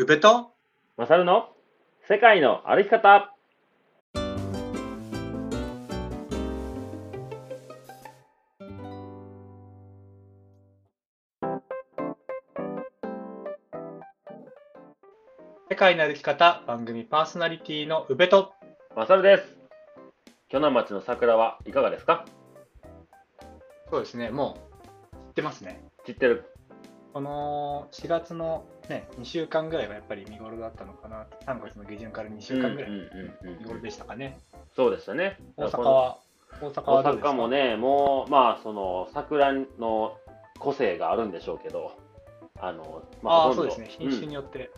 宇部とマサルの世界の歩き方。世界の歩き方番組パーソナリティの宇部とマサルです。鋸南町の桜はいかがですか？そうですねもう知ってますね。知ってるこの4月のね2週間ぐらいはやっぱり見頃だったのかな3月の下旬から2週間ぐらいうんうんうんうん。見頃でしたかね。そうでしたね。大阪は大阪大阪もねもうまあその桜の個性があるんでしょうけどあのまああほとんどそうですね。品種うんによって、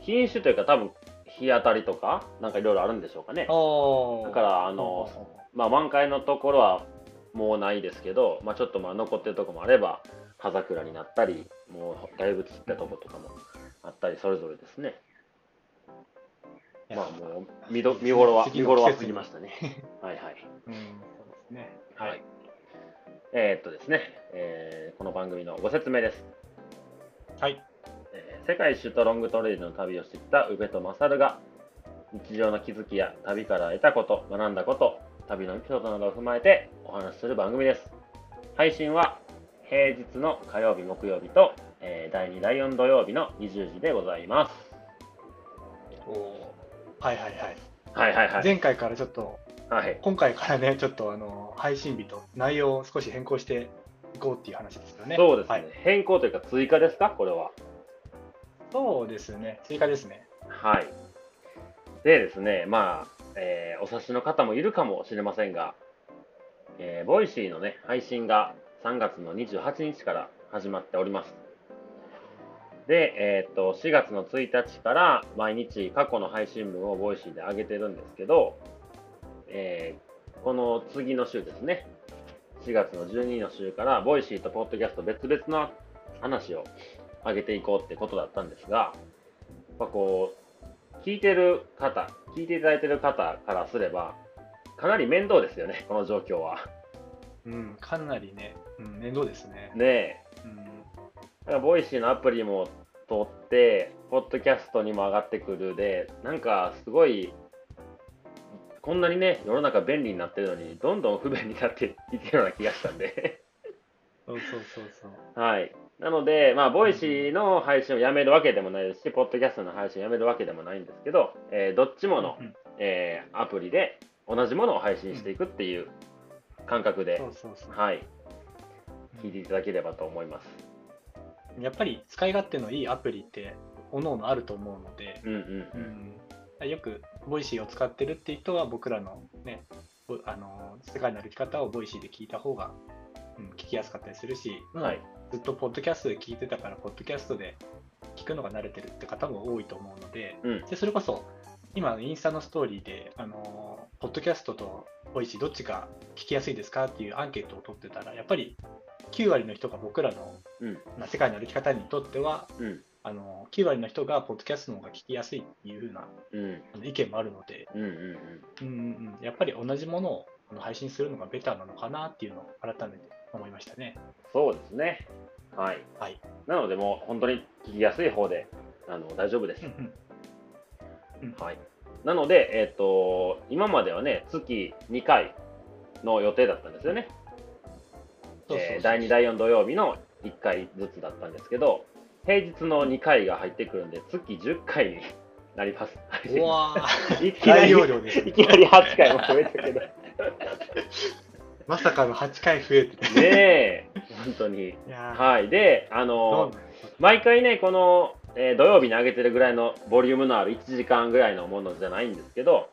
品種というか多分日当たりとかなんかいろいろあるんでしょうかね。だからあのまあ満開のところはもうないですけど、まあ、ちょっとまあ残ってるところもあれば葉桜になったりもうだいぶ散ったところとかもあったりそれぞれですね。まあもう見ど見頃は次見頃は過ぎましたね。はいはい。うんそうですね。はい。えーっとですね、えーこの番組のご説明です、はい。えー世界一周とロングトレイルの旅をしてきた宇部と勝が日常の気づきや旅から得たこと学んだこと旅のエピソードなどを踏まえてお話しする番組です。配信は平日の火曜日木曜日と、えー第2第4土曜日の20時でございます。おー。はいはいはい、はいはいはい。前回からちょっとはい。今回からねちょっとあの配信日と内容を少し変更していこうっていう話ですよね。そうですね、はい、変更というか追加ですか？これは。そうですね。追加ですね。はい。でですね、まあ、えーお察しの方もいるかもしれませんが、えー Voicy のね、配信が3月の28日から始まっております。で、えーっと、4月の1日から毎日過去の配信分を Voicy で上げてるんですけど、えーこの次の週ですね、4月の12の週から、 Voicy とポッドキャスト別々の話を上げていこうってことだったんですが、やっぱこう、聞いてる方、聞いていただいてる方からすれば、かなり面倒ですよね、この状況は。うんかなりね、うん、面倒ですねねえ。うん Voicy のアプリも通って、ポッドキャストにも上がってくるで、なんかすごい、こんなにね、世の中便利になってるのに、どんどん不便になっていってるような気がしたんで。そうそうそうそうはい。なので、まあ、 Voicy の配信をやめるわけでもないですし、ポッドキャストの配信をやめるわけでもないんですけど、えーどっちもの、うんえーアプリで同じものを配信していくっていう感覚で、はい、聞いていただければと思います。やっぱり使い勝手のいいアプリって各々あると思うので、うんうんううん。ん、よく Voicy を使ってるって人は僕らのねぼあの世界の歩き方を Voicy で聞いた方が、うん、聞きやすかったりするし、はい。ずっとポッドキャストで聞いてたからポッドキャストで聞くのが慣れてるって方も多いと思うのでうん。でそれこそ今インスタのストーリーであのポッドキャストと Voicy どっちが聞きやすいですかっていうアンケートを取ってたらやっぱり9割の人が僕らの、うん。まあ、世界の歩き方にとってはうん。あの9割の人がポッドキャストの方が聞きやすいっていう風なうん。意見もあるので、うん。うん。うんうんうん、やっぱり同じものを配信するのがベターなのかなっていうのを改めて思いましたね。そうですね。はい。はい。なので、もう本当に聞きやすい方であの大丈夫ですうん。うんはい。なので、えっ、と、今まではね、月2回の予定だったんですよね。第2、第4土曜日の1回ずつだったんですけど、平日の2回が入ってくるんで、月10回になります。うわーいきなり、大容量ですねいきなり8回も増えたけど。ね まさかの8回増えてて。え、本当に。はい。で、あどの毎回ね、この、えー土曜日に上げてるぐらいのボリュームのある1時間ぐらいのものじゃないんですけど、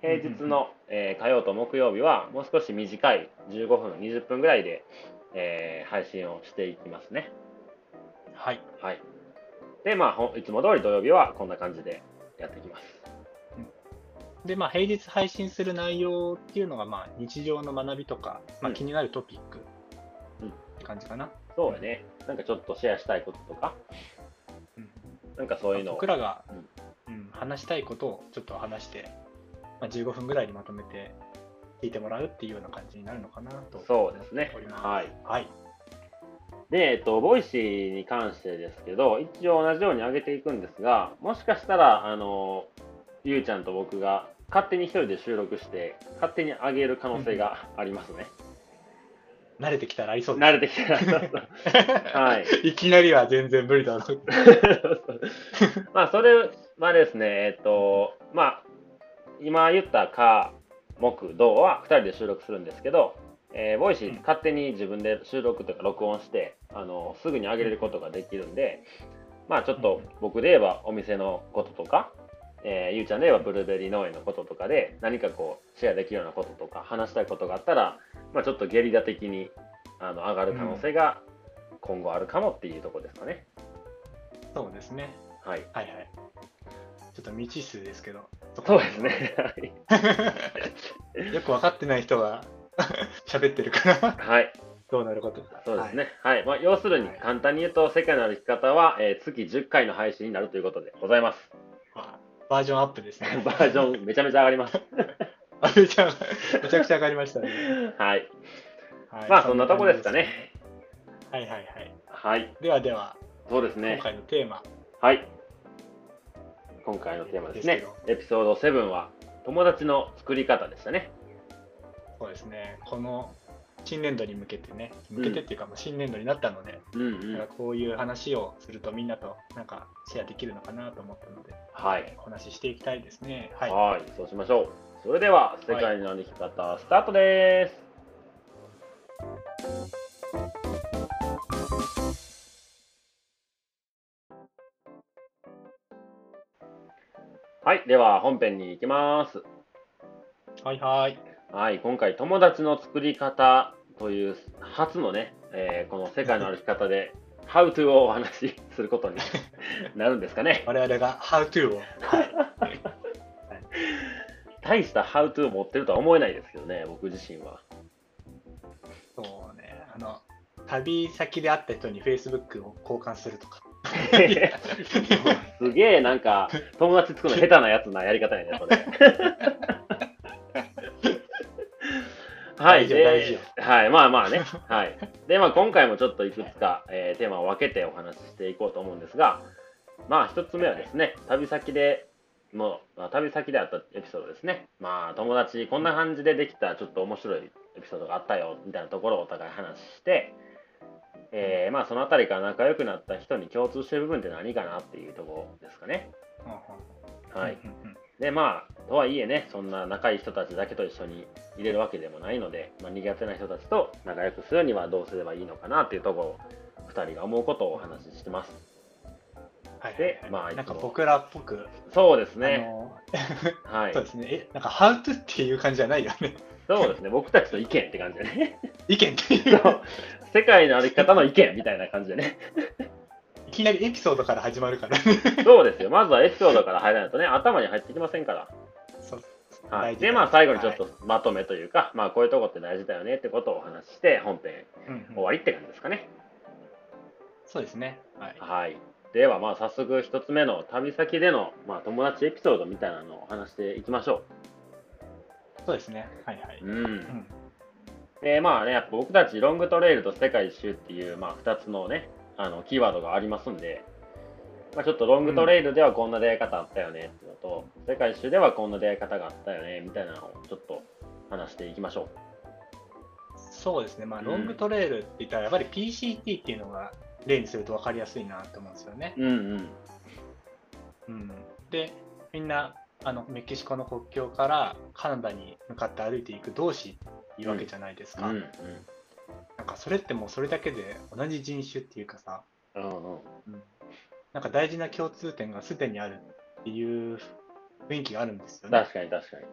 平日の、えー火曜と木曜日はもう少し短い15分、20分ぐらいで、えー配信をしていきますね。はい。はい。で、まあいつも通り土曜日はこんな感じでやっていきます。で、まあ、平日配信する内容っていうのが、まあ、日常の学びとか、まあ、うん気になるトピックうんって感じかな。そうやね。なんかちょっとシェアしたいこととか、うんなんかそういうのを僕。らが、うんうん話したいことをちょっと話して、まあ、15分ぐらいにまとめて聞いてもらうっていうような感じになるのかなとそうですね。はい。はい。で、えっと、 Voicy に関してですけど、一応同じように上げていくんですが、もしかしたら、あの、ゆうちゃんと僕が勝手に一人で収録して、勝手に上げる可能性がありますね。慣れてきたらありそうで慣れてきたら、そうそうはい。す。いきなりは全然無理だろう。まあ、それはですね、えっと、まあ、今言ったか、木、土は2人で収録するんですけど、えー Voicy 勝手に自分で収録とか録音して、あの、すぐに上げれることができるんで、まあちょっと僕で言えばお店のこととか、えーゆうちゃんで言えばブルーベリー農園のこととかで何かこうシェアできるようなこととか話したいことがあったら、まあちょっとゲリラ的にあの上がる可能性が今後あるかもっていうところですかね。そうですね。はい。はいはい。ちょっと未知数ですけど。そうですね。はいよく分かってない人が 喋ってるから、はい。どうなることそうですね。はい。まあ、要するに、簡単に言うと、世界の歩き方は、えー月10回の配信になるということでございます。はい。バージョンアップですね。バージョンめちゃめちゃ上がります。あめちゃ めちゃくちゃ上がりましたね。はい。はいまあ、そんなとこですかね。。はいはいはい。はい。ではでは、そうですね今。回のテーマ、はい。今回のテーマですねです。エピソード7は、友達の作り方でしたね。そうですね、この新年度に向けてね、向けてっていうか、もう新年度になったので、うんうんなんか。こういう話をするとみんなとなんかシェアできるのかなと思ったので、はい。お話ししていきたいですね。はい。はい。そうしましょう。それでは、世界の歩き方、スタートです。はい。では、本編に行きます。はいはい。はい、今回、友達の作り方という初のね、えーこの世界の歩き方で、How to をお話しすることに なるんですかね。我々が How to を。はい。大した How to を持ってるとは思えないですけどね、僕自身は。そうね、あの、旅先で会った人に Facebook を交換するとか。すげえなんか、友達作るの下手なやつなやり方やね、それ。はい、大事よ大事でよ、はい、まあまあね。はい。で、まあ今回もちょっといくつか、えーテーマを分けてお話ししていこうと思うんですが、まあ一つ目はですね、旅先で、もう、まあ旅先であったエピソードですね。まあ友達、こんな感じでできたちょっと面白いエピソードがあったよ、みたいなところをお互い話して、えーまあそのあたりから仲良くなった人に共通してる部分って何かなっていうところですかね。はい。でまあとはいえねそんな仲いい人たちだけと一緒に入れるわけでもないので、まあ、苦手な人たちと仲良くするにはどうすればいいのかなっていうところを2人が思うことをお話ししてます。はいはいではい。まあなんか僕らっぽく、そうですあねの はい。そうですね、え、なんか How to っていう感じじゃないよね。そうですね。僕たちの意見って感じでね。意見っていう。世界の歩き方の意見みたいな感じでね。いきなりエピソードから始まるからね。そうですよまずはエピソードから入らないとね頭に入ってきませんからそうはい、でまあ最後にちょっとまとめというか、まあこういうとこって大事だよねってことをお話しして本編うんうん終わりって感じですかね、そうですね。はい。はい。ではまあ早速一つ目の旅先での、まあ、友達エピソードみたいなのを話していきましょそうですね。はいはい。う。う。うんん。でまあねやっぱ僕たちロングトレイルと世界一周っていう、まあ、2つのねあのキーワードがありますんで、まあ、ちょっとロングトレイルではこんな出会い方あったよねっていうのと、世界一周ではこんな出会い方があったよねみたいなのをちょっと話していきましょそうですね。まあ、うんロングトレイルって言ったら、やっぱり PCT っていうのが例にすると分かりやすいなと思うんですよね。う。うんうん。うん。で、みんな、あの、メキシコの国境からカナダに向かって歩いていく同士っていうわけじゃないですか。うんうん。なんかそれってもうそれだけで同じ人種っていうかさ、うんうん。うんなんか大事な共通点がすでにあるっていう雰囲気があるんですよね。確かに確かに。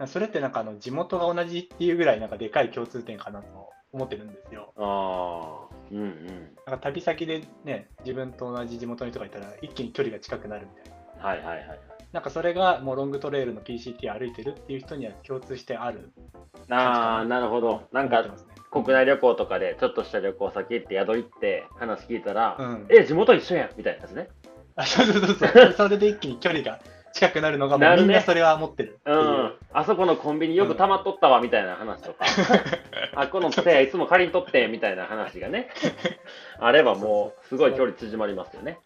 うん、それってなんかあの地元が同じっていうぐらいなんかでかい共通点かなと思ってるんですよ。うん、ああ。うんうん。なんか旅先でね、自分と同じ地元の人がいたら一気に距離が近くなるみたいな。はいはいはい。なんかそれがもうロングトレイルの PCT 歩いてるっていう人には共通してあるああ、なるほど。なんか。国内旅行とかでちょっとした旅行先行って宿行って話聞いたら、うん、え、地元一緒やんみたいなやつね。あそうそうそうそう。それで一気に距離が近くなるのがもうなるねみんなそれは持ってるってう。ん。あそこのコンビニよく溜まっとったわみたいな話とか。あこの杖いつも借り取ってみたいな話がね、あればもう、すごい距離縮まりますよね。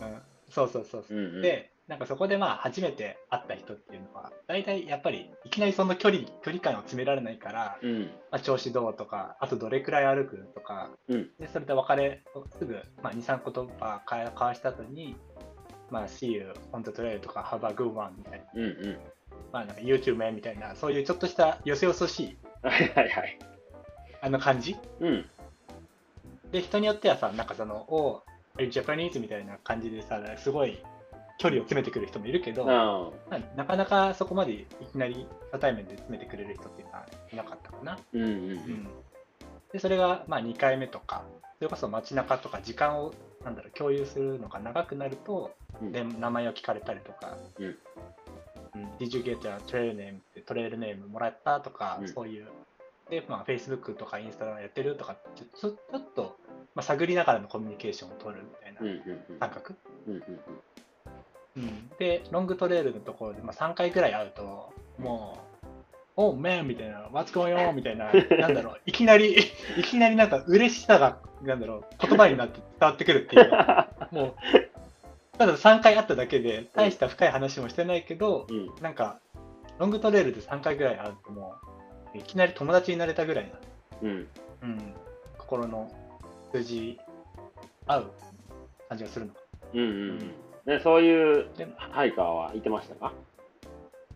うん、そうそうそうそう、うんうんでなんかそこでまあ初めて会った人っていうのは大体やっぱりいきなりその距離距離感を詰められないから、うん。まあ、調子どうとかあとどれくらい歩くとかうん。でそれで別れすぐ、まあ、23言葉交わ交わした後にまあ See you on the trail とか Have a good one みたいなうんうん。まあなんか YouTube man みたいなそういうちょっとしたよそよそしいはいはいはい。あの感じうん。で人によってはさなんかその「おう Are you Japanese?」みたいな感じでさすごい距離を詰めてくる人もいるけど、あまあなかなかそこまでいきなり初対面で詰めてくれる人っていうのはいなかったかな。うんうんう。うん。ん、でそれがまあ2回目とかそれこそ街中とか時間をなんだろう共有するのが長くなると、うん。で名前を聞かれたりとか「うん。うん。Did you get a trail name?」ってトレイルネームもらったとか、うん。そういう。で、まあ、Facebook とかインスタやってるとかちょちょちょっと、まあ、探りながらのコミュニケーションを取るみたいなんうん感覚、うんうんうん、で、ロングトレイルのところで、まあ、3回ぐらい会うと、もう、おう、メンみたいな、What's going on? みたいな、なんだろう、いきなり、いきなりなんか嬉しさが、なんだろう、言葉になって伝わってくるっていう。もう、ただ3回会っただけで、大した深い話もしてないけど、うんなんか、ロングトレイルで3回ぐらい会うと、もう、いきなり友達になれたぐらいな、うんうん、心の通じ合う感じがするのか。うんうんうんでそういうでハイカーはいてましたか？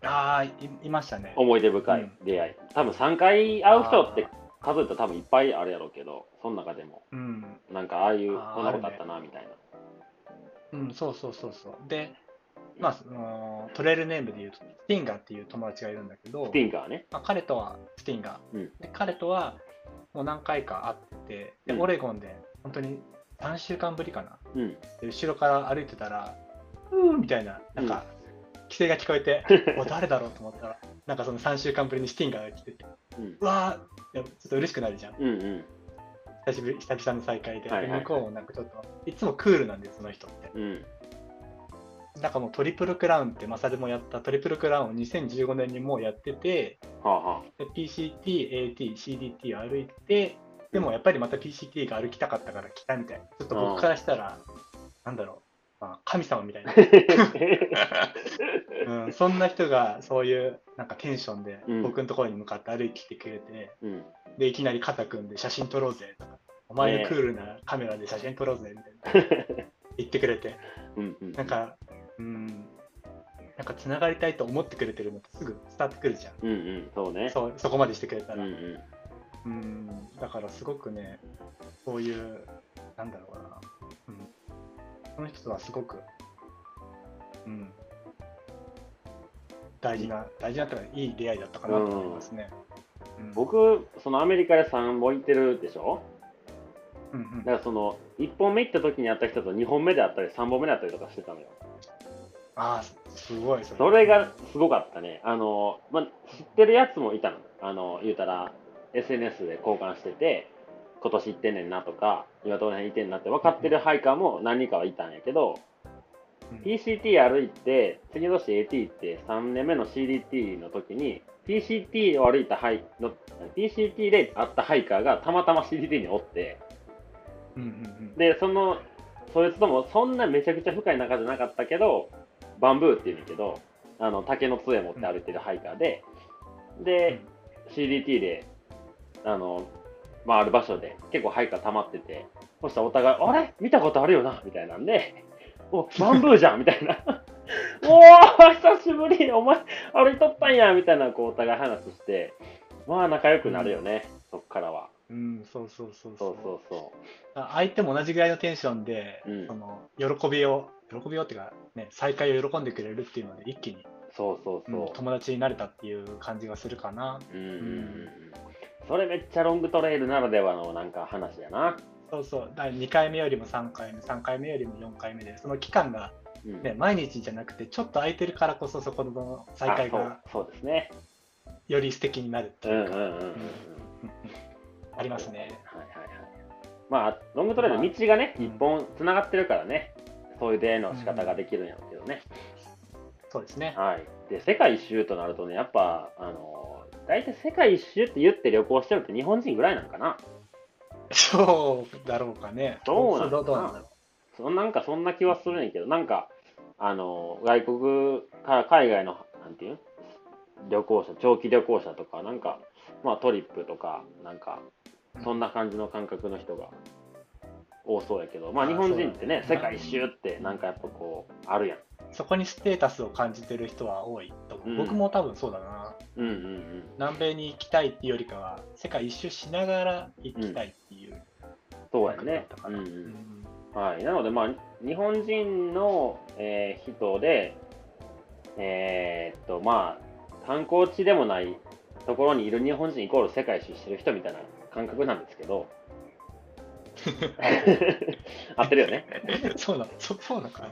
ああ、いいましたね。思い出深い出会い、多分3回会う人って数えたら多分いっぱいあるやろうけどその中でも。うん。なんかああいうこんなことあったなみたいな。うん、そうそうそうそう。で、まあ、そのトレイルネームで言うと、スティンガーっていう友達がいるんだけど、スティンガーね。まあ、彼とは、スティンガー、うん。で。彼とはもう何回か会ってて、で、うん。オレゴンで本当に3週間ぶりかな。うんで後ろから歩いてたら、うーみたいな、なんか、規制が聞こえて、お誰だろうと思ったら、なんかその3週間ぶりにスティンガーが来てて、うんうわーちょっと嬉しくなるじゃん。うんうん久しぶり、久々の再会で。はいはい向こうもなんかちょっと、いつもクールなんです、その人って。うんなんかもうトリプルクラウンってマサルもやったトリプルクラウンを2015年にもうやっててはあはで PCT、AT、CDT を歩いてでもやっぱりまた PCT が歩きたかったから来たみたいな。ちょっと僕からしたらなんだろう、まあ、神様みたいな、あ うん、そんな人がそういうなんかテンションでうん。僕のところに向かって歩いてきてくれて、うん。でいきなり肩組んで写真撮ろうぜとかお前のクールなカメラで写真撮ろうぜみたいな。言ってくれて。なんか、うん、なんか繋がりたいと思ってくれてるのってすぐ伝わってくるじゃん。うんうん。そうね。そうそこまでしてくれたら。うんううんん、だからすごくね、そういう、なんだろうな、うん、その人とはすごく、うん、大事な、大事なというか、いい出会いだったかなと思いますね。うん、僕そのアメリカで3本行ってるでしょ？うんうん。だからその1本目行った時に会った人と2本目で会ったり3本目で会ったりとかしてたのよ。ああ、すごい、それ。それがすごかったね。あの、まあ、知ってるやつもいたの。あの言うたら SNS で交換してて今年行ってんねんなとか今どの辺行ってんなって分かってるハイカーも何人かはいたんやけど、うん。PCT 歩いて次の年 AT 行って3年目の CDT の時に PCT を歩いたハイの PCT で会ったハイカーがたまたま CDT におってうんうんうん。でそのそいつともそんなめちゃくちゃ深い仲じゃなかったけどバンブーっていうんだけどあの竹の杖持って歩いてるハイカーで、で CDT であの、まあ、ある場所で結構ハイカー溜まっててそしたらお互いあれ？見たことあるよな？みたいなんでおバンブーじゃん？みたいな。おー久しぶり！お前歩いとったんや！みたいなこうお互い話してまあ仲良くなるよね、そっからは。うん、そうそうそうそう。そうそあ相手も同じぐらいのテンションで、うん。その喜びを喜びをっていうか、ね、再会を喜んでくれるっていうので一気に、うそうそうそう、うん友達になれたっていう感じがするかな。うんうんうんうんそれめっちゃロングトレイルならではのなんか話やな。そうそうだ2回目よりも3回目3回目よりも4回目でその期間が、うんね、毎日じゃなくてちょっと空いてるからこそそこの再会あがそうですね。より素敵になるっていうか、うんうんうんうんうん。うんうんありますねはいはいはい。まあ、ロングトレイル道がね、うん一本つながってるからね、そういう出会いの仕方ができるんやろうけどね。そうですねはい。で、世界一周となるとね、やっぱ、あの、大体世界一周って言って旅行してるって日本人ぐらいなんかな。そうだろうかね。そうなんだどうなんだろそなんかそんな気はするんやけど、なんか、あの、外国から海外の、なんていう？旅行者、長期旅行者とか、なんか、まあトリップとか、なんか、そんな感じの感覚の人が多そうやけど、まああ日本人ってね、ね世界一周ってなんかやっぱこう、あるやん。う。そこにステータスを感じてる人は多いと。うん僕も多分そうだな。うんうんうん。南米に行きたいっていうよりかは、世界一周しながら行きたいっていう。そうやねうんううんんはい、なので、まあ、日本人の、えー人で、えーっと、まあ、観光地でもないところにいる日本人イコール世界一周してる人みたいな感覚なんですけど、合ってるよね。そうなの、そそうなのか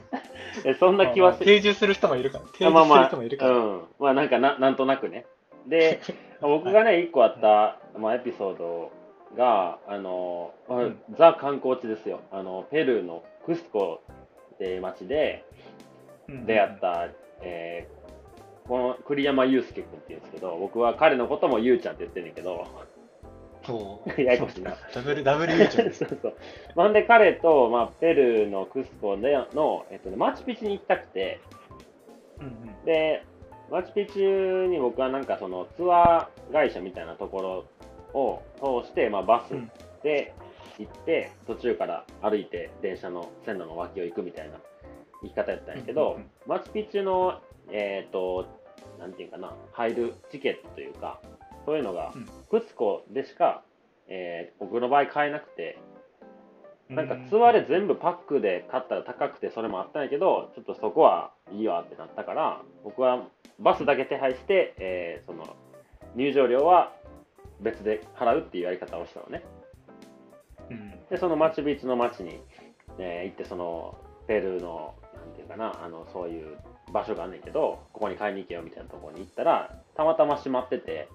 そんな気はする。定住する人もいるから。定住するまあまあ、人もいるから。うん。まあなんかな、なんとなくね。で、僕がね、一個あった、まあ、エピソードが、あの、まあうんザ観光地ですよ。あの、ペルーのクスコっていう町でうん出会った、えーこの栗山祐介君っていうんですけど、僕は彼のこともゆうちゃんって言ってんねんけど、そう。ややこしいな。ダブル、ダブルユーチューブです。そうそう。まあんで彼と、まあ、ペルーのクスコでの、えっとね、マチュピチュに行きたくて、うんうんで、マチュピチュに僕はなんかそのツアー会社みたいなところを通して、まあ、バスうん。で行って、途中から歩いて電車の線路の脇を行くみたいな行き方やったんやけど、うんうんうん。マチュピチュの、えっ、と、なんていうかな、入るチケットというか、そういうのがうん、クスコでしか、えー僕の場合買えなくて、なんかうツアーで全部パックで買ったら高くてそれもあったんやけど、ちょっとそこはいいわってなったから、僕はバスだけ手配して、えーその入場料は別で払うっていうやり方をしたのね。うんで、そのマチュビチュの町に、えー行って、そのペルーの、なんていうかな、あのそういう場所があんねんけど、ここに買いに行けよみたいなところに行ったら、たまたま閉まってて、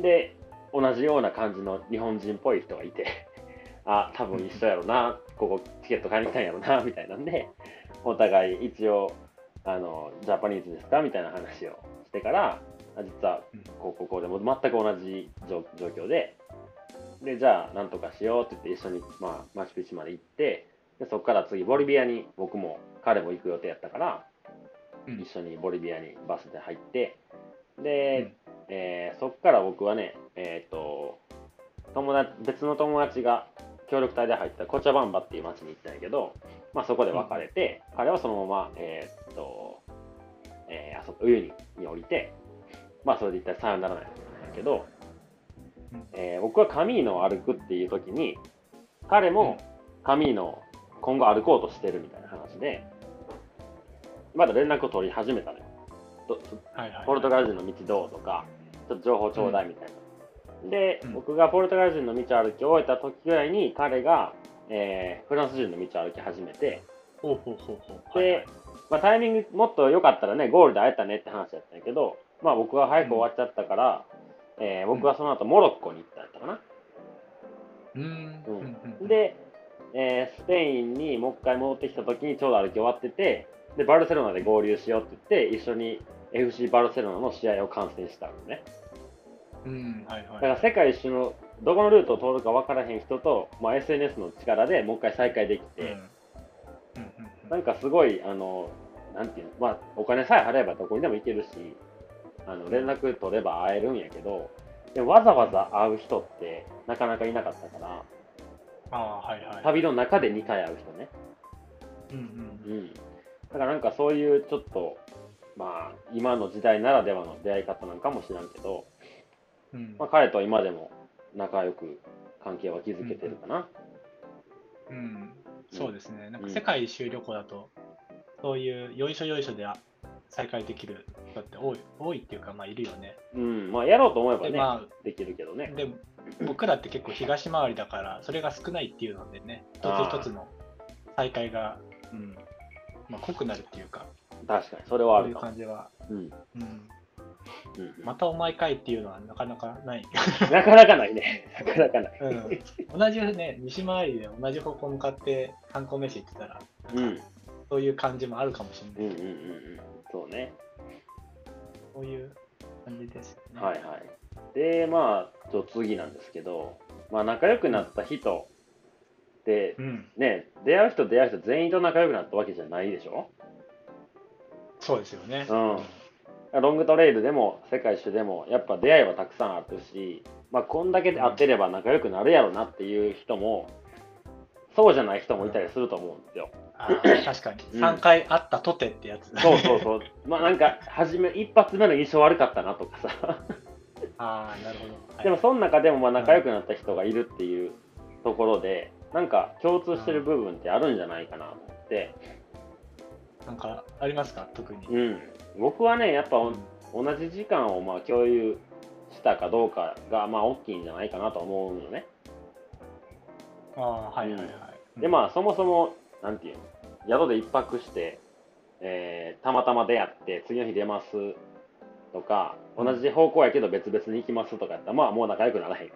で、同じような感じの日本人っぽい人がいて、あ、多分一緒やろな、ここチケット買いに来たんやろな、みたいなんで、お互い一応、あの、ジャパニーズですか？みたいな話をしてから、あ実はうん。こうこうこうでも全く同じ状状況で、で、じゃあ、なんとかしようって言って、一緒に、まあ、マチュピチュまで行って、でそこから次、ボリビアに僕も彼も行く予定やったから、うん。一緒にボリビアにバスで入って、で、えーそこから僕はね、えっ、と、友達、別の友達が協力隊で入ったコチャバンバっていう町に行ったんやけど、まあそこで別れて、彼はそのまま、えっ、と、えーあそこ、冬にに降りて、まあそれで一体さよならなんやけど、うんえー僕はカミーノを歩くっていう時に、彼もカミーノを今後歩こうとしてるみたいな話で、まだ連絡を取り始めたのよ。ポルトガル人の道どうとか、ちょっと情報ちょうだいみたいな。で、うん僕がポルトガル人の道を歩き終えた時ぐらいに、彼が、えーフランス人の道を歩き始めて、ほうほうほうほう。で、はいはい。まあ、タイミングもっと良かったらね、ゴールで会えたねって話だったんやけど、まあ僕は早く終わっちゃったから、えー僕はその後モロッコに行ったんやったかな。うん。うん、で、えースペインにもう一回戻ってきた時にちょうど歩き終わってて、で、バルセロナで合流しようって言って、一緒に FC バルセロナの試合を観戦したのね。うん、はいはい。だから世界一周のどこのルートを通るか分からへん人と、まあ、SNS の力でもう一回再会できて、うんうんうんなんかすごい、あの、なんていうの、まあ、お金さえ払えばどこにでも行けるし、あの連絡取れば会えるんやけど、でもわざわざ会う人ってなかなかいなかったから、ああ、はいはい。旅の中で2回会う人ね。うんうんうん。だからなんかそういうちょっと、まあ、今の時代ならではの出会い方なんかもしらんけど、うんまあ、彼とは今でも仲良く関係は築けてるかな。うん、そうですね。なんうんか世界一周旅行だと、そういうよいしょよいしょで再会できる人って多い多いっていうか、まあ、いるよね。うん、まあやろうと思えばで、ね、まできるけどあ、ね。で僕らって結構東回りだから、それが少ないっていうのでね、一つ一つの再会が、うんまあ、濃くなるっていうか、確かに、それはあそういう。感じは、うん。うん、うんうんまたお前かいっていうのはなかなかない。なかなかないね。なかなかない。うん、同じね、西回りで同じ方向向かって観光名所行ってたら、うん。そういう感じもあるかもしれない。うんうんうんうん。そうね。そういう感じですよね。はいはい。で、まあ、ちょ次なんですけど、まあ、仲良くなった人でう、ん、ね、出会う人出会う人全員と仲良くなったわけじゃないでしょ？そうですよね。うんロングトレイルでも世界一周でもやっぱ出会いはたくさんあるし、まあ、こんだけ会ってれば仲良くなるやろなっていう人もそうじゃない人もいたりすると思うんですよ。確かに。うん3回会ったとてってやつ。そうそうそう。まあなんか初め一発目の印象悪かったなとかさ。ああ、なるほど。はいでもその中でもまあ仲良くなった人がいるっていうところでなんか共通してる部分ってあるんじゃないかなと思って、なんかありますか？特に。うん、僕はねやっぱうん同じ時間をまあ共有したかどうかがまあ大きいんじゃないかなと思うのね。ああ、はいはいはい。でまあそもそもなんていうの？宿で一泊して、えーたまたま出会って次の日出ますとか同じ方向やけど別々に行きますとかやったらまあもう仲良くならへんか。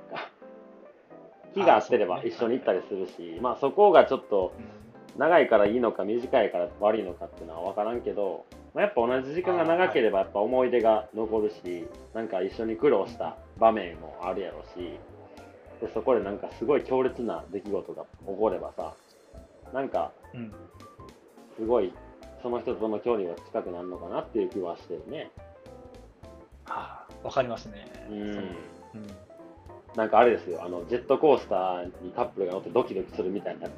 気が合ってれば一緒に行ったりするし、まあそこがちょっとうん長いからいいのか短いから悪いのかっていうのは分からんけど、まあ、やっぱ同じ時間が長ければやっぱ思い出が残るし、なんか一緒に苦労した場面もあるやろしでそこでなんかすごい強烈な出来事が起こればさなんかうん。すごいその人との距離が近くなるのかなっていう気はしてるね。ああ、わかりますね。うんそううん。なんかあれですよあのジェットコースターにカップルが乗ってドキドキするみたいな。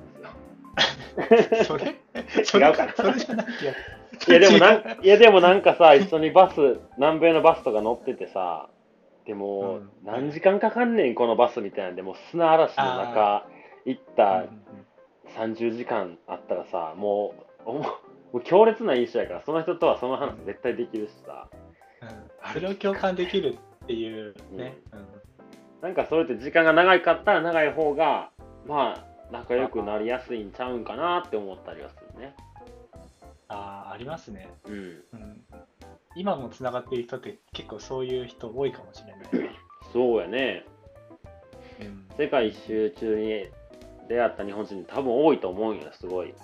それ？それ違うかな。それじゃない。気がいやでもな違んいやでもなんかさ一緒にバス南米のバスとか乗っててさでも、うん。何時間かかんねんこのバスみたいなんでもう砂嵐の中行っうんた30時間あったらさもうおももう強烈な印象やからその人とはその話絶対できるしさ。うん。うんそれを共感できるっていうね。うん。なんかそれって時間が長かったら長い方がまあ仲良くなりやすいんちゃうんかなって思ったりはするね。ああ、ありますね。うん。うん。今もつながっている人って結構そういう人多いかもしれない。そうやね。うん。世界一周中に出会った日本人多分多いと思うんよすごい。うん。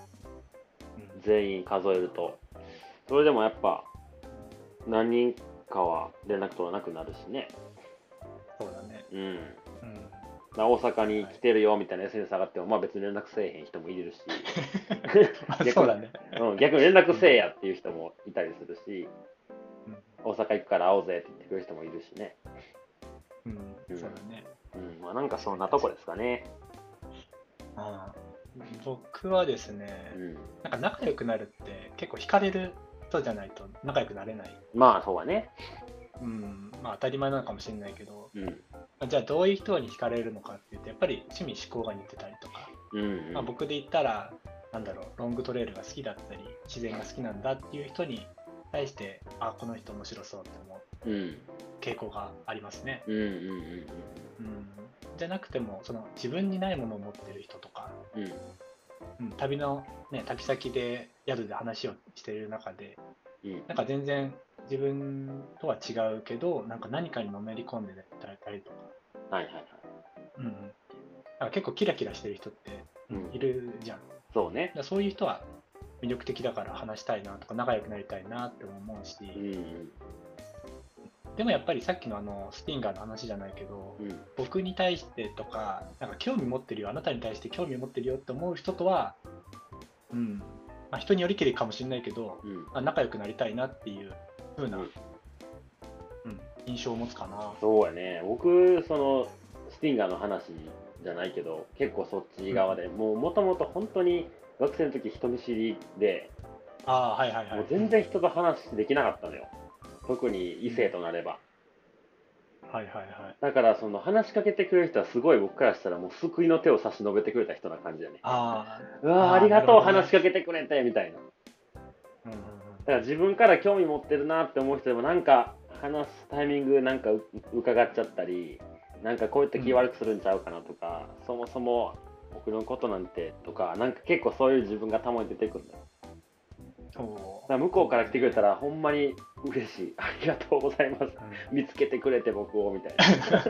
全員数えると。それでもやっぱ何人かは連絡取らなくなるしね。そうだね。うん大阪に来てるよみたいな SNS 上がってもまあ別に連絡せえへん人もいるし、だね。うん、逆に連絡せえやっていう人もいたりするしうん。大阪行くから会おうぜって言ってくれる人もいるしね。うんうん。そうだね。うんまあなんかそんなとこですかね。ああ僕はですね、うん。なんか仲良くなるって結構惹かれる人じゃないと仲良くなれない。まあそうはねうん、まあ当たり前なのかもしれないけど、うん。まあじゃあどういう人に惹かれるのかっていうと、やっぱり趣味嗜好が似てたりとか、うんうん。まあ、僕で言ったら、なんだろう、ロングトレイルが好きだったり、自然が好きなんだっていう人に対して、あ、この人面白そうって思ううん。傾向がありますね。うんうんうんうん、じゃなくても、その自分にないものを持ってる人とか、うん。うんうん、旅の、ね、旅先で宿で話をしている中で、うん。なんか全然自分とは違うけど、なんか何かにのめり込んでたりとか、はいはいはい。うんうん、な結構キラキラしてる人って、うん。うんいるじゃん。だかそうね。らそういう人は魅力的だから話したいなとか仲良くなりたいなって思うし、うんうん。でもやっぱりさっきのあのスティンガーの話じゃないけど、うん。僕に対してとか、なんか興味持ってるよ、あなたに対して興味持ってるよって思う人とは、うん、まあ、人によりきりかもしれないけど、うん。まあ、仲良くなりたいなっていう風な、ううんん印象を持つかな。そうやね。僕そのスティンガーの話じゃないけど結構そっち側で、もうもともと本当に学生の時人見知りで、ああ、はいはいはい。もう全然人と話できなかったのよ。特に異性となれば。はいはいはい。だからその話しかけてくれる人はすごい僕からしたらもう救いの手を差し伸べてくれた人な感じだね。あうわーありがとう、ね。話しかけてくれてみたいな。あ、うんから自分から興味持ってるなって思う人でもなんか話すタイミングなんかう伺っちゃったりなんかこういった気悪くするんちゃうかなとか、そもそも僕のことなんてとかなんか結構そういう自分がたまに出てくるんだよそだ向こうから来てくれたらほんまに嬉しい ありがとうございますう。見つけてくれて僕をみたいな、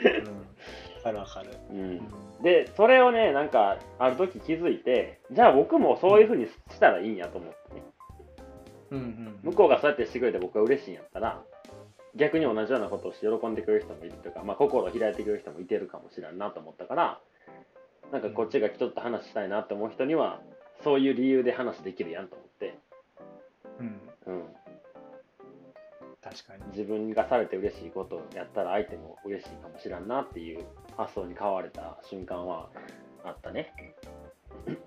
うん。うん。わかるわかる。う、うんん。でそれをねなんかある時気づいてじゃあ僕もそういうふうにしたらいいんやと思ってねうんうん。向こうがそうやってしてくれて僕が嬉しいんやったら逆に同じようなことをして喜んでくれる人もいるというか、まあ、心を開いてくれる人もいてるかもしれんなと思ったからなんかこっちがちょっと話したいなって思う人にはそういう理由で話できるやんと思って、うん。うん、確かに。自分がされて嬉しいことをやったら相手も嬉しいかもしれんなっていう発想に変われた瞬間はあったね。うん。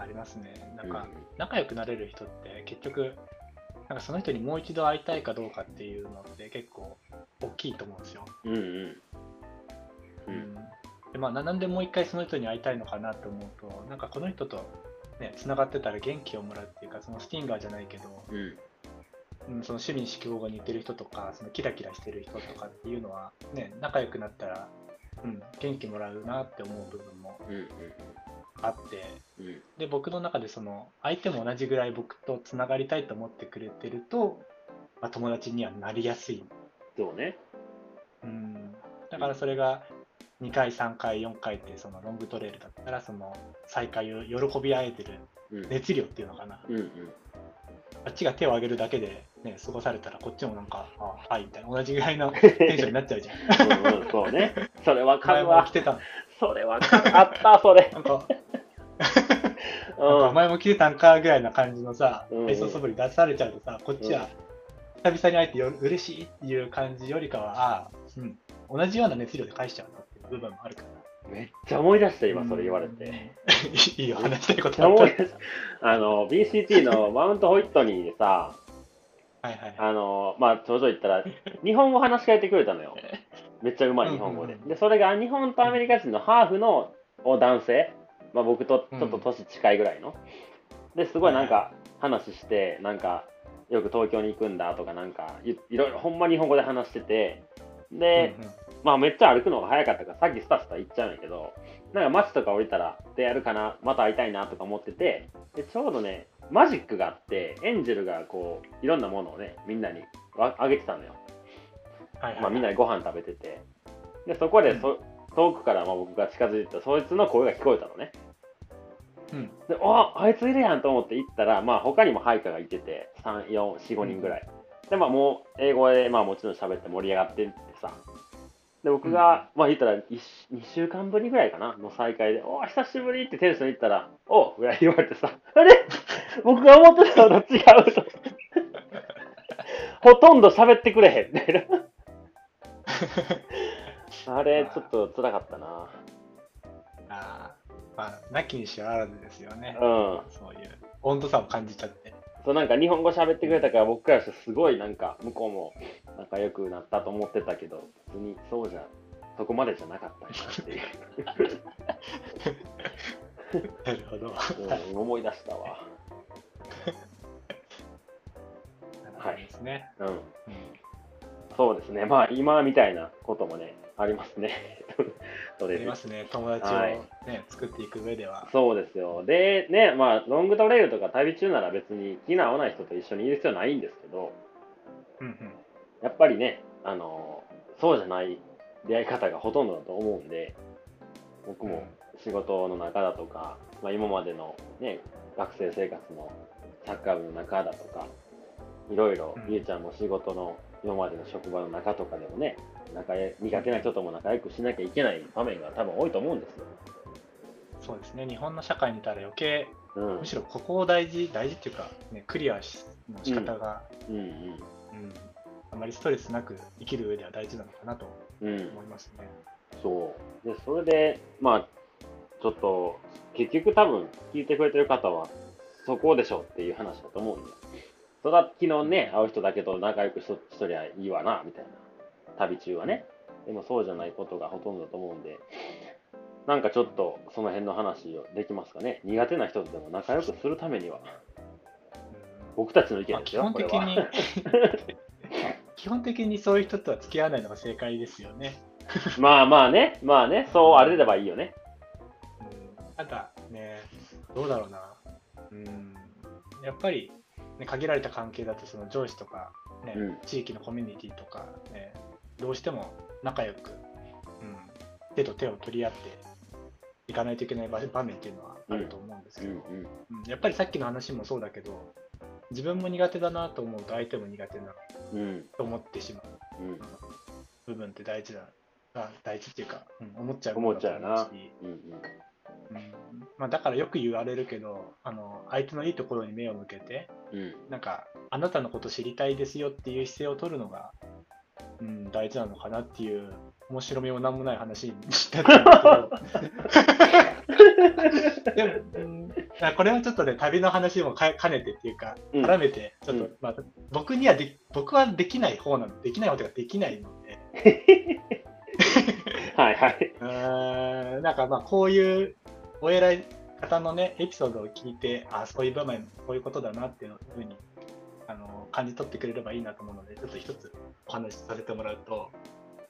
うんありますね。なんうん。か、仲良くなれる人って結局、なんかその人にもう一度会いたいかどうかっていうのって結構大きいと思うんですよ。うんうん。うん。でまあ、ななんでもう一回その人に会いたいのかなと思うと、なんかこの人とね、つながってたら元気をもらうっていうか、そのスティンガーじゃないけど、うん。うん、その趣味嗜好が似てる人とか、そのキラキラしてる人とかっていうのは、ね、仲良くなったら、うん、元気もらうなって思う部分もうんうんあって、うんで僕の中でその相手も同じぐらい僕とつながりたいと思ってくれてると、まあ、友達にはなりやすい、そうね。うん、だからそれが2回3回4回ってそのロングトレイルだったらその再会を喜び合えてるうん熱量っていうのかな、うんうんあっちが手を挙げるだけで、ね、過ごされたらこっちもなんかあはいみたいな同じぐらいの テンションになっちゃうじゃんうんうんそうね。それわか前るわも来。てたそれわかる。あった、それ。なんかうんなんか前も来てたんかぐらいな感じのさ、愛想そぶり出されちゃうとさ、こっちは久々に会えてよ嬉しいっていう感じよりかは、うん、同じような熱量で返しちゃうなっていう部分もあるから。めっちゃ思い出した、今、それ言われて。うん。いいよ、話したいことあった。あの、BCT のマウントホイットニーでさ、はいはい。あの、まあ、頂上行ったら、日本語話しかけてくれたのよ。めっちゃうまい日本語でで、それが日本とアメリカ人のハーフのお男性、まあ、僕とちょっと年近いぐらいの。で、すごいなんか話して、なんか、よく東京に行くんだとか、なんかい、いろいろほんま日本語で話してて、で、うんうんまあめっちゃ歩くのが早かったから、さっきスタスタ行っちゃうんやけど、なんか街とか降りたら出会えるかな、また会いたいなとか思ってて、でちょうどね、マジックがあって、エンジェルがこう、いろんなものをね、みんなにわあげてたのよ。はいはいまあみんなでご飯食べてて。で、そこでそ、遠くからまあ僕が近づいてたそいつの声が聞こえたのね。うんで、ああいついるやんと思って行ったら、まあ他にも配下がいてて、3、4、4、5人ぐらい。で、まあもう英語でまあもちろん喋って盛り上がってってさ。で、僕が、まあ言ったら2週間ぶりぐらいかなの再会で、おー久しぶりってテンション言ったら、おうぐらい言われてさ、あれ？僕が思ってたのと違うと。ほとんど喋ってくれへんみたいな。あれ、ちょっと辛かったな。あーまあ、なきにしはあらずですよね。うん。そういう温度差を感じちゃって。そうなんか日本語喋ってくれたから僕からしてすごいなんか向こうも仲良くなったと思ってたけど別にそうじゃそこまでじゃなかったなっていう、なるほど。うん、思い出したわはい。ですね。うんうんそうですね。まあ今みたいなこともねありますね。そあれりますね、友達を、はい。ね作っていく上では。そうですよ。でねまあロングトレイルとか旅中なら別に気の合わない人と一緒にいる必要ないんですけどうんうん。やっぱりねあのそうじゃない出会い方がほとんどだと思うんで僕も仕事の中だとか、まあ、今までの、ね、学生生活のサッカー部の中だとかいろいろ、うん。ゆうちゃんも仕事の今までの職場の中とかでもね仲良苦手な人とも仲良くしなきゃいけない場面が多分多いと思うんですよ。そうですね、日本の社会にいたら余計、うんむしろここを大事、大事っていうか、ね、クリアしの仕方が、うんうんあまりストレスなく生きる上では大事なのかなとうんうん思いますね。そう。で、それで、まあ、ちょっと、結局多分、聞いてくれてる方は、そこでしょっていう話だと思うんで。それは昨日ね、会う人だけど仲良くしとしとりゃいいわな、みたいな。旅中はね。でもそうじゃないことがほとんどだと思うんで、なんかちょっとその辺の話をできますかね。苦手な人とでも仲良くするためには、うん僕たちの意見まあ、ですよ、基本的。に 基本的にそういう人とは付き合わないのが正解ですよね。まあまあね、まあね、そうあれればいいよね。うんただね、どうだろうな。うん、やっぱり、ね、限られた関係だとその上司とか、ねうん地域のコミュニティとか、ね、どうしても仲良く、うん、手と手を取り合っていかないといけない場場面っていうのはあると思うんですけど、うんうん。うんやっぱりさっきの話もそうだけど、自分も苦手だなと思うと相手も苦手なうん。と思ってしまううん。部分って大事だあ大事っていうか、うん、思っちゃう思っちゃうなうん。うん。うん。まあ、だからよく言われるけどあの相手のいいところに目を向けてうん。なんかあなたのこと知りたいですよっていう姿勢を取るのが、うん、大事なのかなっていう面白みもなんもない話になったんですけど。でも、うん、これはちょっとね旅の話もか兼ねてっていうかうん。絡めてちょっと、うん。まあ、僕にはで僕はできない方なのできない方というかできない。の ではいはい。うーんなんかまあこういうお偉い方のねエピソードを聞いてあそういう場面こういうことだなっていうふうにあの感じ取ってくれればいいなと思うのでちょっと一つお話しさせてもらうと。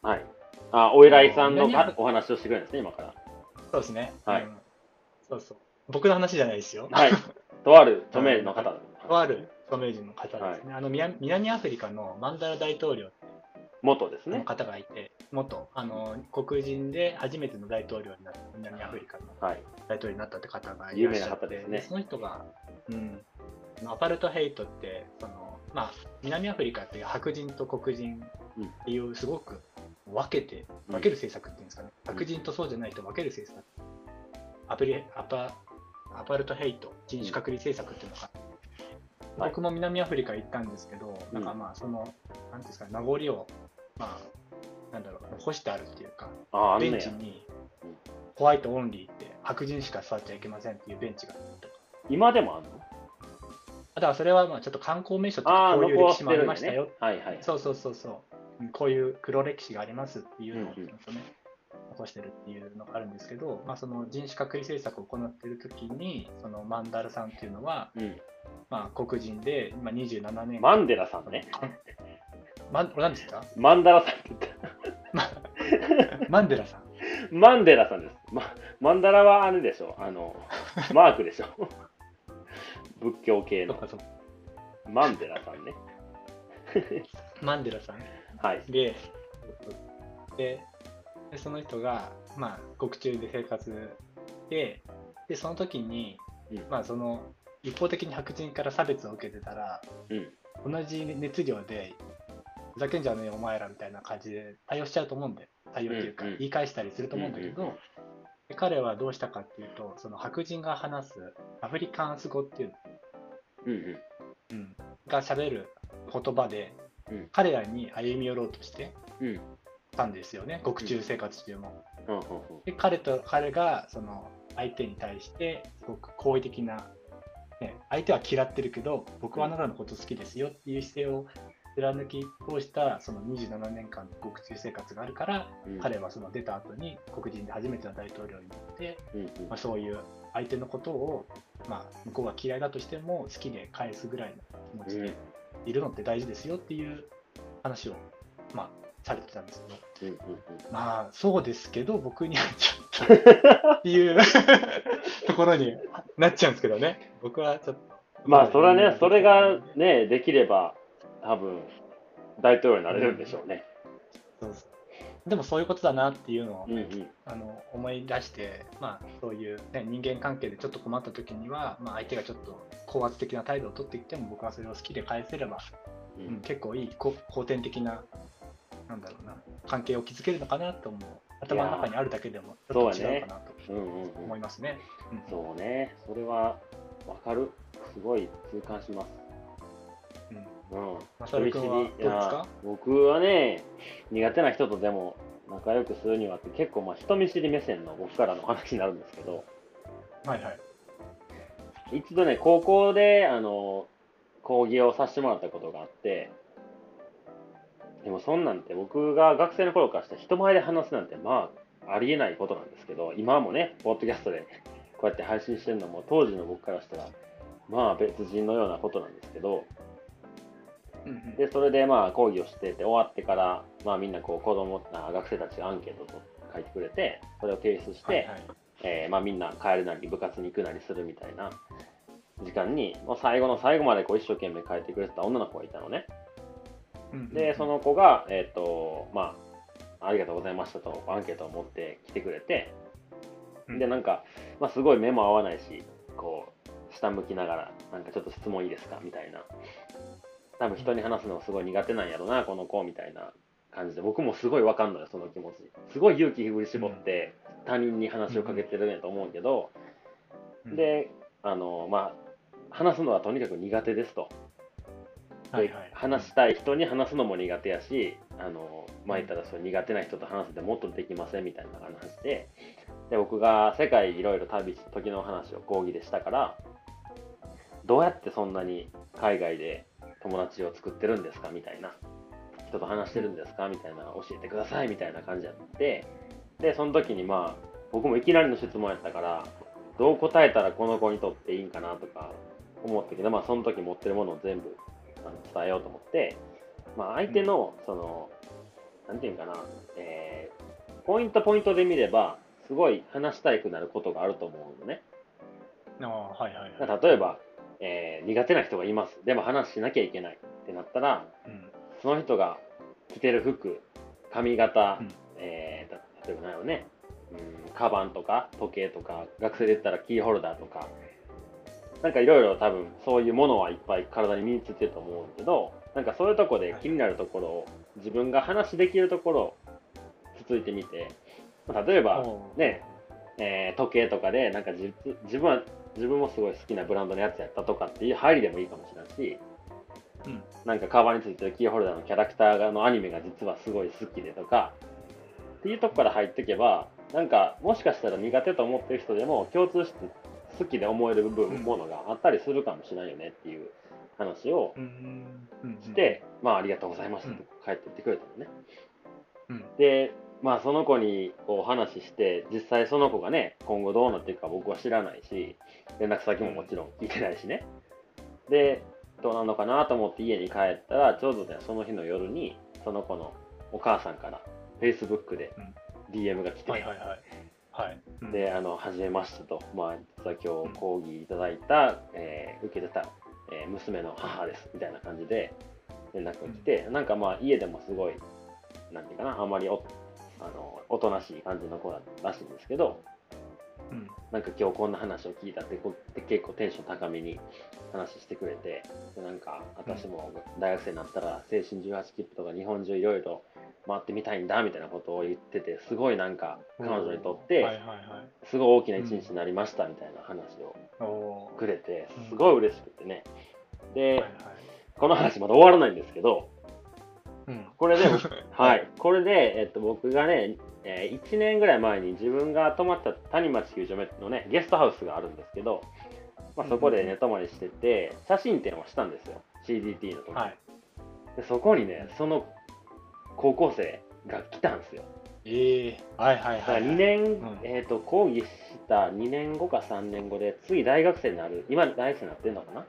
はい。あ、お偉いさんのお話をしてくれるんですね、今から。そうですね、はい。うんそうそう。僕の話じゃないですよ、はい。とある著名人の方 とある著名人の方ですね、あの南南アフリカのマンダラ大統領の元ですね。方がいて元あの黒人で初めての大統領になった南アフリカのはい。大統領になったって方がいらっしゃってね。その人が、うん、アパルトヘイトってその、まあ、南アフリカっていう白人と黒人っていうすごく分けてうん。分ける政策っていうんですかね、うん。白人とそうじゃないと分ける政策。アプリアパアパルトヘイト人種隔離政策っていうのが、はい。僕も南アフリカ行ったんですけど、うんなん。かまあそのなんていうんですか名残をまあなんだろう残してあるっていうかあベ。ンチにうんホワイトオンリーって白人しか座っちゃいけませんっていうベンチがあったりとか。今でもあんの？あだからそれはまあちょっと観光名所とかこういう残歴史もありましたよ。。はいはい。そうそうそうそう。うんこういう黒歴史がありますっていうのをちゃんとね、残してるっていうのがあるんですけど、まあ、その人種隔離政策を行っているときに、そのマンダラさんっていうのは、うん。まあ、黒人で、今27年マンデラさんね。マンこれ何ですか？マンダラさんって言った。マンデラさん。マンデラさんです。ま、マンダラはあれでしょ。あの、マークでしょ。仏教系のマンデラさんね。マンデラさん。はい。で、で、でその人が、まあ、獄中で生活で、で、その時に、うんまあ、その、一方的に白人から差別を受けてたら、うん。同じ熱量で、ふざけんじゃねえよ、お前らみたいな感じで対応しちゃうと思うんで、対応っていうか、言い返したりすると思うんだけど、彼はどうしたかっていうと、その白人が話すアフリカンス語っていううんうん。の、うん、が喋る言葉で、うん。彼らに歩み寄ろうとしてうん。たんですよね、獄中生活中も。で彼と彼がその相手に対してすごく好意的な、ね、相手は嫌ってるけど僕はあなたのこと好きですよっていう姿勢を貫き通したその27年間の獄中生活があるから、うん。彼はその出た後に黒人で初めての大統領になって、うんうんまあ、そういう相手のことを、まあ、向こうが嫌いだとしても好きで返すぐらいの気持ちでいるのって大事ですよっていう話を、まあ、されてたんですけど。うんうんまあ、そうですけど、僕にはちょっと っていうところになっちゃうんですけどね。僕はちょっと。まあ、それはね、それがね、できれば、多分、大統領になれるんでしょうね。そうそうでもそういうことだなっていうのを、うんうん。あの思い出して、まあ、そういう、ね、人間関係でちょっと困った時には、まあ、相手がちょっと高圧的な態度を取ってきても、僕はそれを好きで返せれば、ううんん、結構いいこ後天的な、なんだろうな、関係を築けるのかなと思う。頭の中にあるだけでも、ちょっと違うかなとうんうんうん思いますね。うんそうね、それはわかる。すごい痛感します。うんうん。マサル君はどうですいやか？僕はね、苦手な人とでも仲良くするにはって結構まあ人見知り目線の僕からの話になるんですけど、はいはい。一度ね、高校であの講義をさせてもらったことがあって、でもそんなんて僕が学生の頃からしたら人前で話すなんてまあありえないことなんですけど、今もね、ポッドキャストでこうやって配信してるのも当時の僕からしたらまあ別人のようなことなんですけど、で、それでまあ講義をしてて終わってから、まあみんなこう子供、あ学生たちがアンケートを書いてくれて、それを提出して、はいはい。えーまあみんな帰るなり部活に行くなりするみたいな時間に、もう最後の最後までこう一生懸命書いてくれてた女の子がいたのね。で、その子が、えっ、と、まあ、ありがとうございましたとアンケートを持ってきてくれて、うん。で、なんか、まあすごい目も合わないし、こう、下向きながら、なんかちょっと質問いいですか？みたいな多分人に話すのがすごい苦手なんやろな、この子みたいな感じで、僕もすごいわかんのよ、その気持ち。すごい勇気振り絞って他人に話をかけてるんやと思うけど、うん、で、あの、まあ、話すのはとにかく苦手ですと。はいはい、話したい人に話すのも苦手やし、あの、まあ、言ったらそう苦手な人と話せてもっとできませんみたいな話で、で、僕が世界いろいろ旅し、時の話を講義でしたから、どうやってそんなに海外で友達を作ってるんですか？みたいな。人と話してるんですか？みたいな。教えてくださいみたいな感じやって、で、その時にまあ、僕もいきなりの質問やったから、どう答えたらこの子にとっていいんかなとか思ったけど、まあ、その時持ってるものを全部あの伝えようと思って、まあ、相手の、その、なんていうんかな、えー、ポイントポイントで見れば、すごい話したいくなることがあると思うのね。ああはいはいはい。例えば、えー苦手な人がいます。でも話しなきゃいけないってなったら、うん。その人が着てる服、髪型、うん。えーた例えば何やろね、うん、カバンとか時計とか、学生で言ったらキーホルダーとか、なんかいろいろ多分そういうものはいっぱい体に身についてると思うんだけど、なんかそういうとこで気になるところを、自分が話できるところをつついてみて、まあ例えば、ね、えー時計とかで、なんか自自分は、自分もすごい好きなブランドのやつやったとかっていう入りでもいいかもしれないし、うん。なんかカバンについてるキーホルダーのキャラクターのアニメが実はすごい好きでとか、っていうとこから入っていけば、なんかもしかしたら苦手と思ってる人でも共通して好きで思える部分、うんものがあったりするかもしれないよねっていう話をして、まあありがとうございましたと帰って言ってくれたのね。うん。で、まあその子にこう話して、実際その子がね、今後どうなっていくか僕は知らないし、連絡先ももちろん聞いてないしね。で、どうなのかなと思って家に帰ったら、ちょうどね、その日の夜に、その子のお母さんから、Facebook で DM が来て、はいはいはい。はい。うんで、あの、はじめましてと、まあ、実は今日講義いただいた、えー受けてた、えー娘の母です、みたいな感じで連絡が来て、なんかまあ、家でもすごい、なんていうかな、あんまりおあのおとなしい感じの子だったらしいんですけど、うんなんか今日こんな話を聞いたってこで結構テンション高めに話してくれて、でなんか私も大学生になったら青春18切符とか日本中いろいろ回ってみたいんだみたいなことを言ってて、すごいなんか彼女にとって。すごい大きな一日になりましたみたいな話をくれてうん、すごい嬉しくてね。で。この話まだ終わらないんですけど、うん。これで、はい、これで、えっと、僕がね、え1年ぐらい前に自分が泊まった谷町球場のね、ゲストハウスがあるんですけど、まあ、そこで寝泊まりしてて、写真展をしたんですよ、CDT の時に、はい。でそこにね、その高校生が来たんですよ。ええはいはいだからはい。2年、んえっ、と、講義した2年後か3年後で、次大学生になる、今大学生になってんのかな？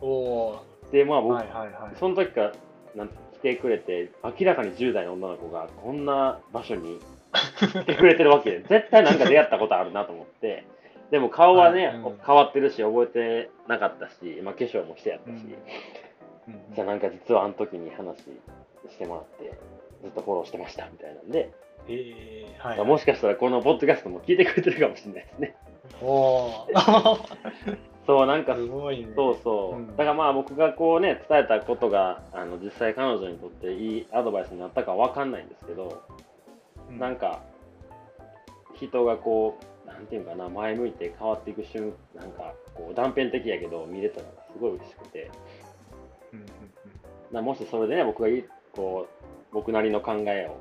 おおで、まあー。僕、はいはいはい。その時からなん来てくれて、明らかに10代の女の子がこんな場所に来てくれてるわけ。で、絶対なんか出会ったことあるなと思って、でも顔はね、はいうん。変わってるし、覚えてなかったし、まあ、化粧もしてやったし、うん。うん。じゃあなんか実はあの時に話してもらって、ずっとフォローしてましたみたいなんで、ええはいはい。もしかしたらこのポッドキャストも聞いてくれてるかもしれないですね。おお。そう、なんかすごいね。そうそう、うん。だからまあ僕がこうね伝えたことがあの実際彼女にとっていいアドバイスになったかわかんないんですけど、うん。なんか人がこうなんていうかな前向いて変わっていく瞬なんかこう断片的やけど見れたのがすごい嬉しくて。うんうんなもしそれでね僕がいこう僕なりの考えを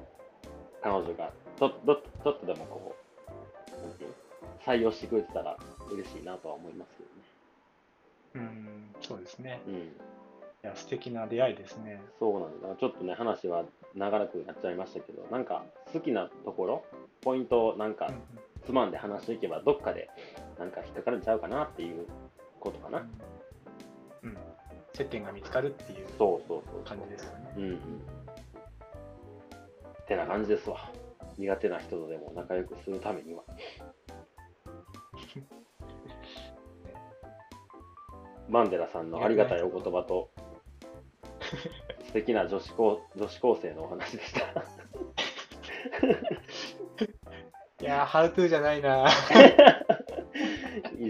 彼女がちょっとでもこう採用してくれてたら嬉しいなとは思いますけうんうん、そうですね。うんいや、素敵な出会いですね。そうなんだ。ちょっとね、話は長らくなっちゃいましたけど、なんか好きなところ、ポイントをなんかうんつまんで話していけば、どっかでなんか引っかかるんちゃうかなっていうことかな。うんうん。接点が見つかるっていうそうそうそう。感じですよね。うんうん。ってな感じですわ。苦手な人とでも仲良くするためには。マンデラさんのありがたいお言葉と、素敵な女子高女子高生のお話でした。いやー、ハウトゥーじゃないな。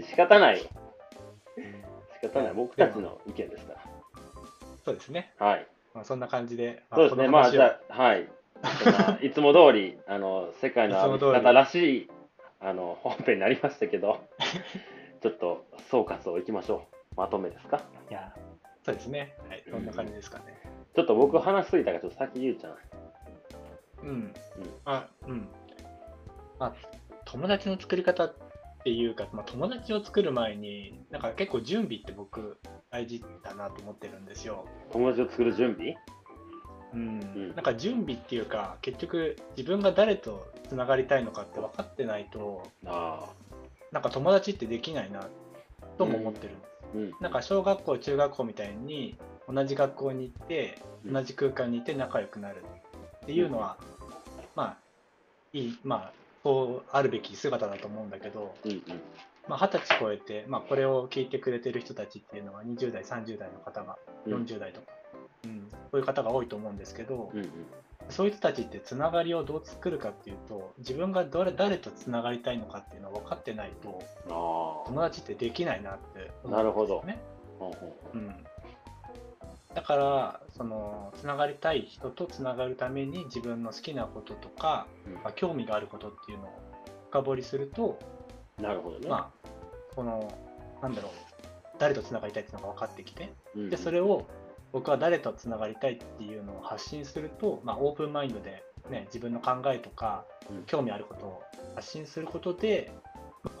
仕方ないよ。仕方ない。僕たちの意見ですから。そうですね。はい。まあ、そんな感じで、まそうですね。まあ、じゃあ、はい。いつも通り、あの、世界の歩き方らしい、あの、本編になりましたけど、ちょっと総括をいきましょう。まとめですか？いや、そうですね。はい、そんな感じですかね。ちょっと僕話しすぎたから、ちょっと先ゆうちゃん。うん。あ、うん。まあ、友達の作り方っていうか、まあ、友達を作る前に、なんか結構準備って僕、大事だなと思ってるんですよ。友達を作る準備？うん。んなんか準備っていうか、結局自分が誰とつながりたいのかって分かってないと、ああ。なんか友達ってできないなとも思ってるんで。なんか小学校、中学校みたいに同じ学校に行って、うん。同じ空間にいて仲良くなるっていうのは、まあ、いい、まあ、そうあるべき姿だと思うんだけど、うんうん。まあ、20歳超えて、まあ、これを聞いてくれてる人たちっていうのは20代、30代の方が、うん。40代とか、うん、そういう方が多いと思うんですけど、うんうん。そういう人たちってつながりをどう作るかっていうと、自分がどれ誰とつながりたいのかっていうのを分かってないと、あ友達ってできないなって思なるほどうんですよね。うほううん、だからそのつながりたい人とつながるために自分の好きなこととか、うん。まあ、興味があることっていうのを深掘りすると、なるほどね。まあこのなんだろう。誰とつながりたいっていうのが分かってきてうんうん。でそれを僕は誰とつながりたいっていうのを発信すると、まあ、オープンマインドで、ね、自分の考えとかうん。興味あることを発信することで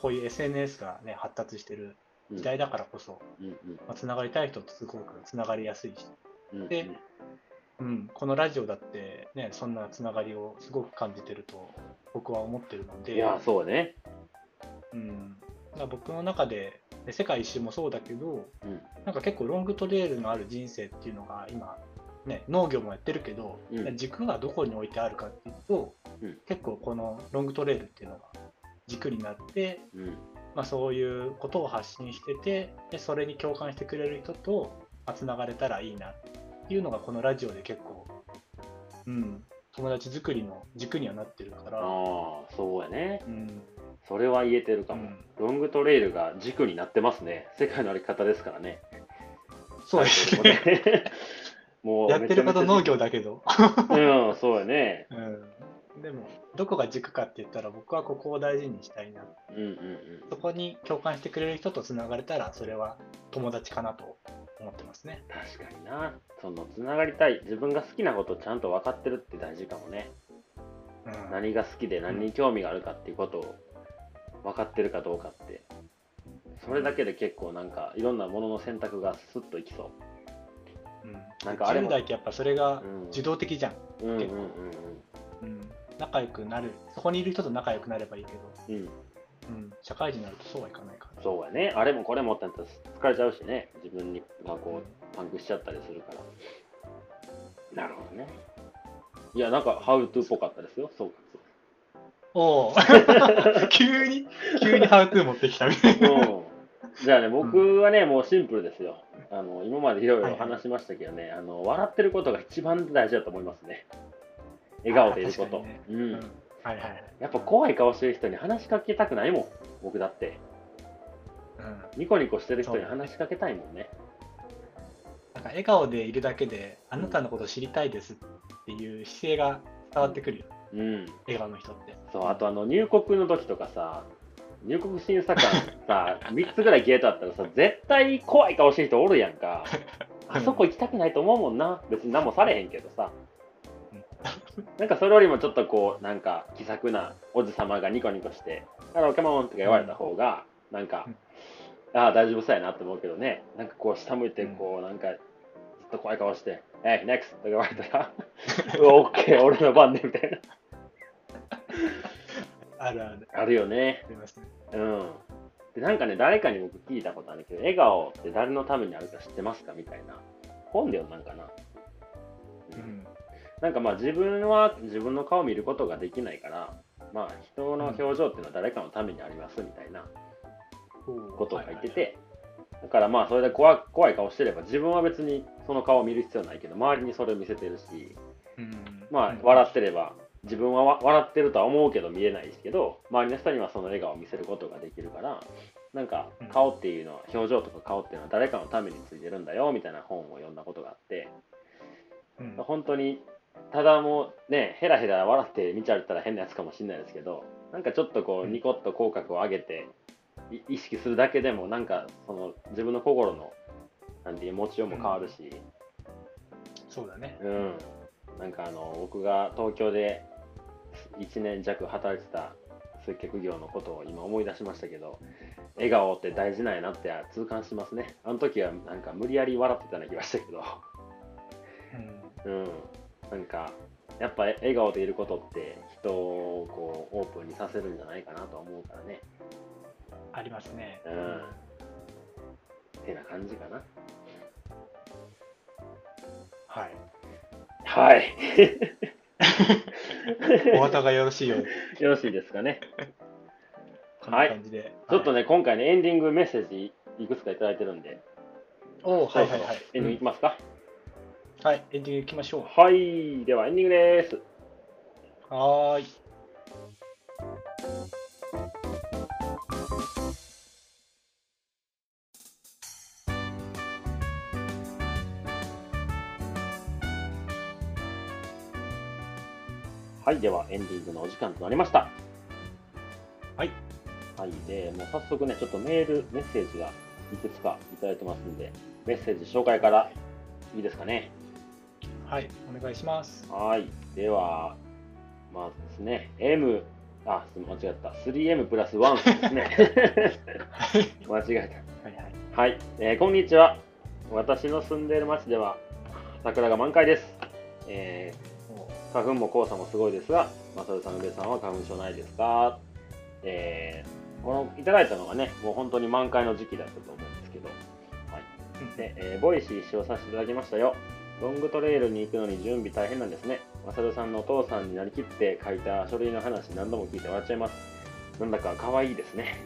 こういう SNS が、ね、発達してる時代だからこそ、まあ、つながりたい人とすごくつながりやすいし。でうん、このラジオだって、ね、そんなつながりをすごく感じてると僕は思ってるので、いや、そうね。うん、僕の中で、ね世界一周もそうだけど、うん。なんか結構ロングトレイルのある人生っていうのが今、ね、農業もやってるけど、うん。軸がどこに置いてあるかっていうと、うん。結構このロングトレイルっていうのが軸になって、うん。まあ、そういうことを発信しててでそれに共感してくれる人とつながれたらいいなっていうのがこのラジオで結構、うん、友達作りの軸にはなってるから、ああ、そうやね。うんそれは言えてるかも。うん、ロングトレイルが軸になってますね。世界の歩き方ですからね。そうですね。ね。もうやってること農業だ。だけど、うん、そうやね。うん、でもどこが軸かって言ったら僕はここを大事にしたいなうんうんうん。そこに共感してくれる人とつながれたらそれは友達かなと思ってますね。確かにな。その、つながりたい。自分が好きなことをちゃんと分かってるって大事かもね。うん何が好きで何に興味があるかっていうことを分かってるかどうかって。それだけで結構なんかいろんなものの選択がスッといきそうん、なんかあれも10代ってやっぱそれがうん受動的じゃん、う。うんうんうんうん、仲良くなるそこにいる人と仲良くなればいいけど、うん。うん。うん、社会人になるとそうはいかないから、そうやね。あれもこれもってなったら疲れちゃうしね。自分にがこうパンクしちゃったりするから。なるほどね。いや、なんか、ハウトゥーっぽかったですよ、総括。おお 急に急にハウトゥー持ってきたみたいな。うん。じゃあね、僕はね、もうシンプルですよ。あの、今までいろいろ話しましたけどね、あの、笑ってることが一番大事だと思いますね。笑顔でいること。ねううんん。はいはいはい。やっぱ怖い顔してる人に話しかけたくないもん、僕だって。うんニコニコしてる人に話しかけたいもんね。なんか笑顔でいるだけで、あなたのこと知りたいですっていう姿勢が伝わってくるよ、うん。笑顔の人って。そう、あとあの、入国の時とかさ、入国審査官さ、3つぐらいゲートあったらさ、絶対怖い顔してる人おるやんか。あそこ行きたくないと思うもんな。別に何もされへんけどさ。なんかそれよりもちょっとこう、なんか気さくなおじさまがニコニコして、ハロー、カモンとか言われた方が、なんか、ああ、大丈夫そうやなって思うけどね、なんかこう、下向いて、こう、なんか、ずっと怖い顔して、えい、NEXT とか言われたら、オッケー、俺の番ね、みたいな。あるある。あるよね。ね。うん。で、なんかね、誰かに僕聞いたことあるけど、笑顔って誰のためにあるか知ってますか？みたいな。本で読んだんかな。うん。なんかまあ自分は自分の顔を見ることができないから、まあ人の表情っていうのは誰かのためにありますみたいなことを書いてて、だからまあそれで怖い怖い顔してれば自分は別にその顔を見る必要ないけど、周りにそれを見せてるし、うん。まあ笑ってれば自分はわ笑ってるとは思うけど見えないですけど、周りの人にはその笑顔を見せることができるから、なんかうん。顔っていうのは表情とか顔っていうのは誰かのためについてるんだよみたいな本を読んだことがあってうん。本当にただもうねヘラヘラ笑って見ちゃったら変なやつかもしれないですけどなんかちょっとこううん。ニコッと口角を上げてい意識するだけでもなんかその自分の心のなんていう持ちようも変わるし、そうだね。うん、なんかあの僕が東京で1年弱働いてた接客業のことを今思い出しましたけど笑顔って大事なんやなって痛感しますね。あの時はなんか無理やり笑ってたような気がしたけど。うん。うんなんかやっぱ笑顔でいることって人をこうオープンにさせるんじゃないかなと思うからねありますね。うんてな感じかなはい。はい お後がよろしいようで、よろしいですかねこんな感じで。ちょっとね。ね、今回ね、エンディングメッセージいくつかいただいてるんで、おーはいはいはいそろそろ。エンディングいきますか、はい、エンディングいきましょう。はい、ではエンディングです。はーい。はい、ではエンディングのお時間となりました。はい。はい、で、もう早速ね、ちょっとメール、メッセージがいくつかいただいてますんで、メッセージ紹介からいいですかね。はい、お願いします。はい、では、まずですね、M、あ、す間違った、3M プラス1ですね。間違えた。はいはい。はい、えーこんにちは。私の住んでいる町では桜が満開です。えー花粉も黄砂もすごいですが、マサルさん、宇部さんは花粉症ないですか？えーこのいただいたのがね、もう本当に満開の時期だったと思うんですけど、はい。で、えー Voicy使用させていただきましたよ。ロングトレイルに行くのに準備大変なんですね。マサルさんのお父さんになりきって書いた書類の話何度も聞いて笑っちゃいます。なんだか可愛いですね。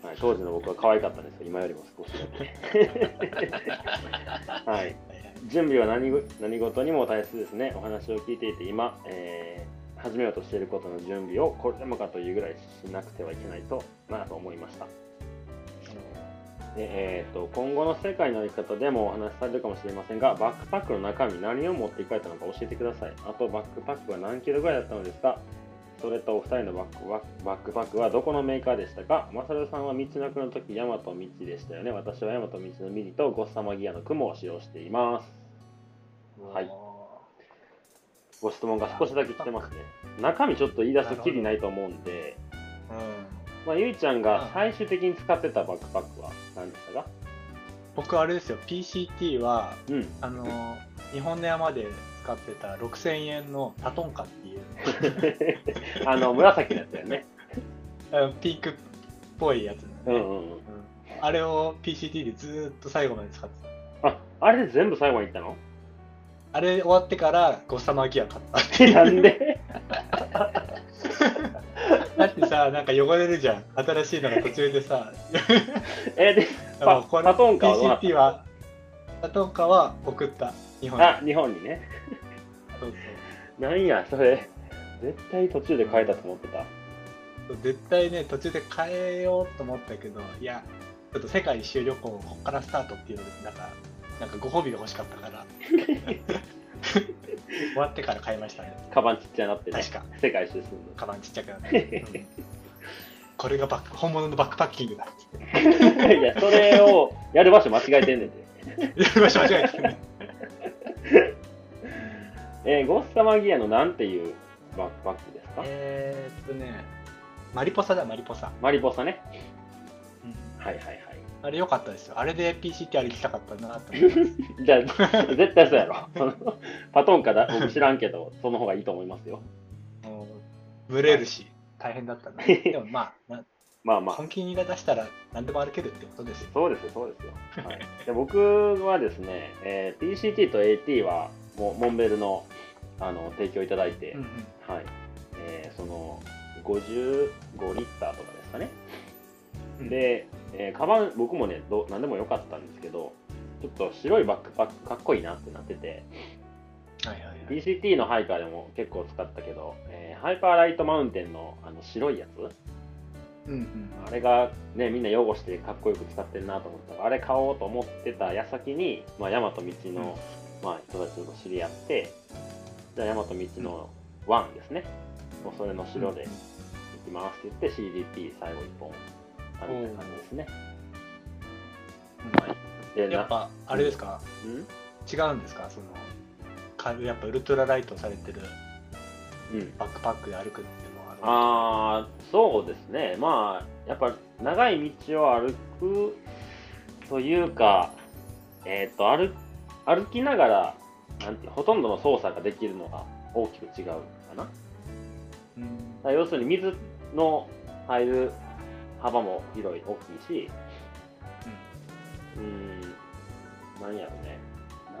はい、当時の僕は可愛かったんですよ。今よりも少しだけ。はい。準備は何ぐ何事にも大切ですね。お話を聞いていて今、えー始めようとしていることの準備をこれでもかというぐらいしなくてはいけないとなと思いました。でえー、と今後の世界の生き方でもお話しされるかもしれませんが、バックパックの中身何を持っていかれたのか教えてください。あとバックパックは何キロぐらいだったのですか？それとお二人のバックバックバックパックはどこのメーカーでしたか？マサルさんは道のくの時、ヤマト道でしたよね。私はヤマト道のミリとゴッサマギアの雲を使用しています。はいご質問が少しだけ来てますね。中身ちょっと言い出すきりないと思うんで、うん。まあ、ゆいちゃんが最終的に使ってたバックパックは何でしたか？僕あれですよ、PCT は、うん。あのー、日本の山で使ってた6000円のタトンカっていう、あの、紫のやつだよね。ピンクっぽいやつうんね、うんうん。うんあれを PCT でずーっと最後まで使ってた。あ、あれで全部最後にいったの？あれ終わってからゴッサマギア買った。なんで？だってさ、なんか汚れるじゃん。新しいのが途中でさ。え、で、パパトンカは？どうなった PCT は、パトンカは送った。日本に。あ、日本にね。そうなんや、それ。絶対途中で変えたと思ってた。そう絶対ね、途中で変えようと思ったけど、いや、ちょっと世界一周旅行、ここからスタートっていうので、なんか、なんかご褒美が欲しかったから、終わってから買いましたね。カバンちっちゃなってね。確か。世界一周するカバンちっちゃくなって。うんこれがバック本物のバックパッキングだ。いや、それをやる場所間違えてんねんで。やりましょう、間違えてね。えーゴッサマギアのなんていうバックパックですか？えーっとね、マリポサだ、マリポサ。マリポサね。うんはいはいはい。あれ良かったですよ。あれで PCT 歩きたかったなと思います。じゃあ、絶対そうやろ。パトンかだ？僕知らんけど、その方がいいと思いますよ。ブレるし、大変だったな。でもまあ、なまあまあ、本気が出したら何でも歩けるってことですよ。そうですよ、そうですよ。はい、で僕はですね、えー PCT と AT はもうモンベルのあの提供いただいて、うんうんはいえーその55リッターとかですかね。うんで、えーカバン、僕もねど、何でもよかったんですけど、ちょっと白いバックパックかっこいいなってなってて、はいはいはい。PCT のハイカーでも結構使ったけど、えーハイパーライトマウンテンのあの白いやつ、うんうんあれがね、みんな擁護してかっこよく使ってるなと思ったから、あれ買おうと思ってた矢先に、まあ、大和道の、まあ、人たちと知り合って、じゃあ大和道の1ですね。もうそれの城で行きますって言って CDP 最後1本歩いた感じですね。でやっぱあれですか？なうん？違うんですか？そのかやっぱウルトラライトされてるうん。バックパックで歩くっていうのはああ、そうですね。まあ、やっぱ長い道を歩くというか、えっ、と歩、歩きながら、なんてほとんどの操作ができるのが大きく違うかな。うんら要するに水の入る幅も広い、大きいし、うーん、何やろね。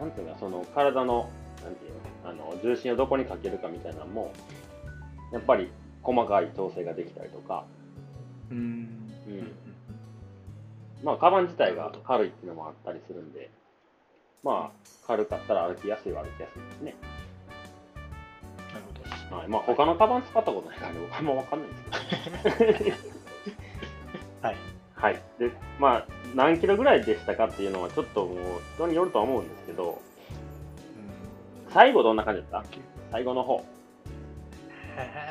なんていうか、その体の、なんていうの、あの、重心をどこにかけるかみたいなのも、やっぱり細かい調整ができたりとか、うんうんまあ、カバン自体が軽いっていうのもあったりするんで、まあ、軽かったら歩きやすいは歩きやすいですね。なるほどはい、まあ、他のカバン使ったことないから、僕はあんま分かんないんですけど。はいはい。で、まあ、何キロぐらいでしたかっていうのは、ちょっともう、人によるとは思うんですけど、最後どんな感じだった？最後の方。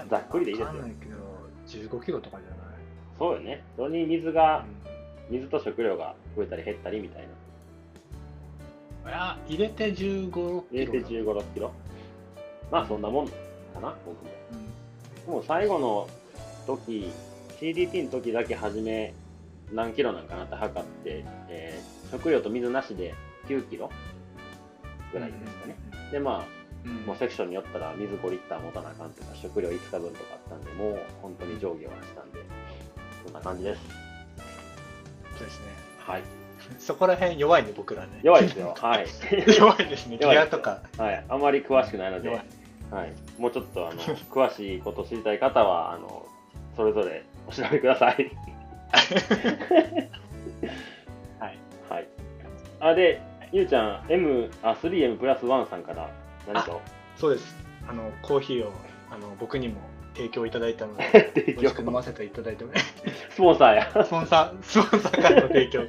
ざっくりでいいですよわかんないけど15キロとかじゃない？そうよね。それに水が、水と食料が増えたり減ったりみたいな。いや入れて15キロ入れて15、6キロ。まあ、そんなもんかな、僕も。うんもう最後の時、CDT の時だけ初め何キロなんかなって測って、えー食料と水なしで9キロぐらいですかね。で、まあ、うんもうセクションによったら水5リッター持たなあかんとか、食料5日分とかあったんで、もう本当に上下はしたんで、そんな感じです。そうですねはい。そこら辺弱いね僕らね弱いですよ。はい。弱いですねギアとかはい。あまり詳しくないので、弱はいい。もうちょっと、あの、詳しいこと知りたい方は、あの、それぞれお調べください。はいはい。あ、で、ゆうちゃん、M、あ、3M プラス1さんから何とそうですあのコーヒーをあの僕にも提供いただいたので 提美味しく飲ませていただいて スポンサーや。スポンサースポンサーからの提供が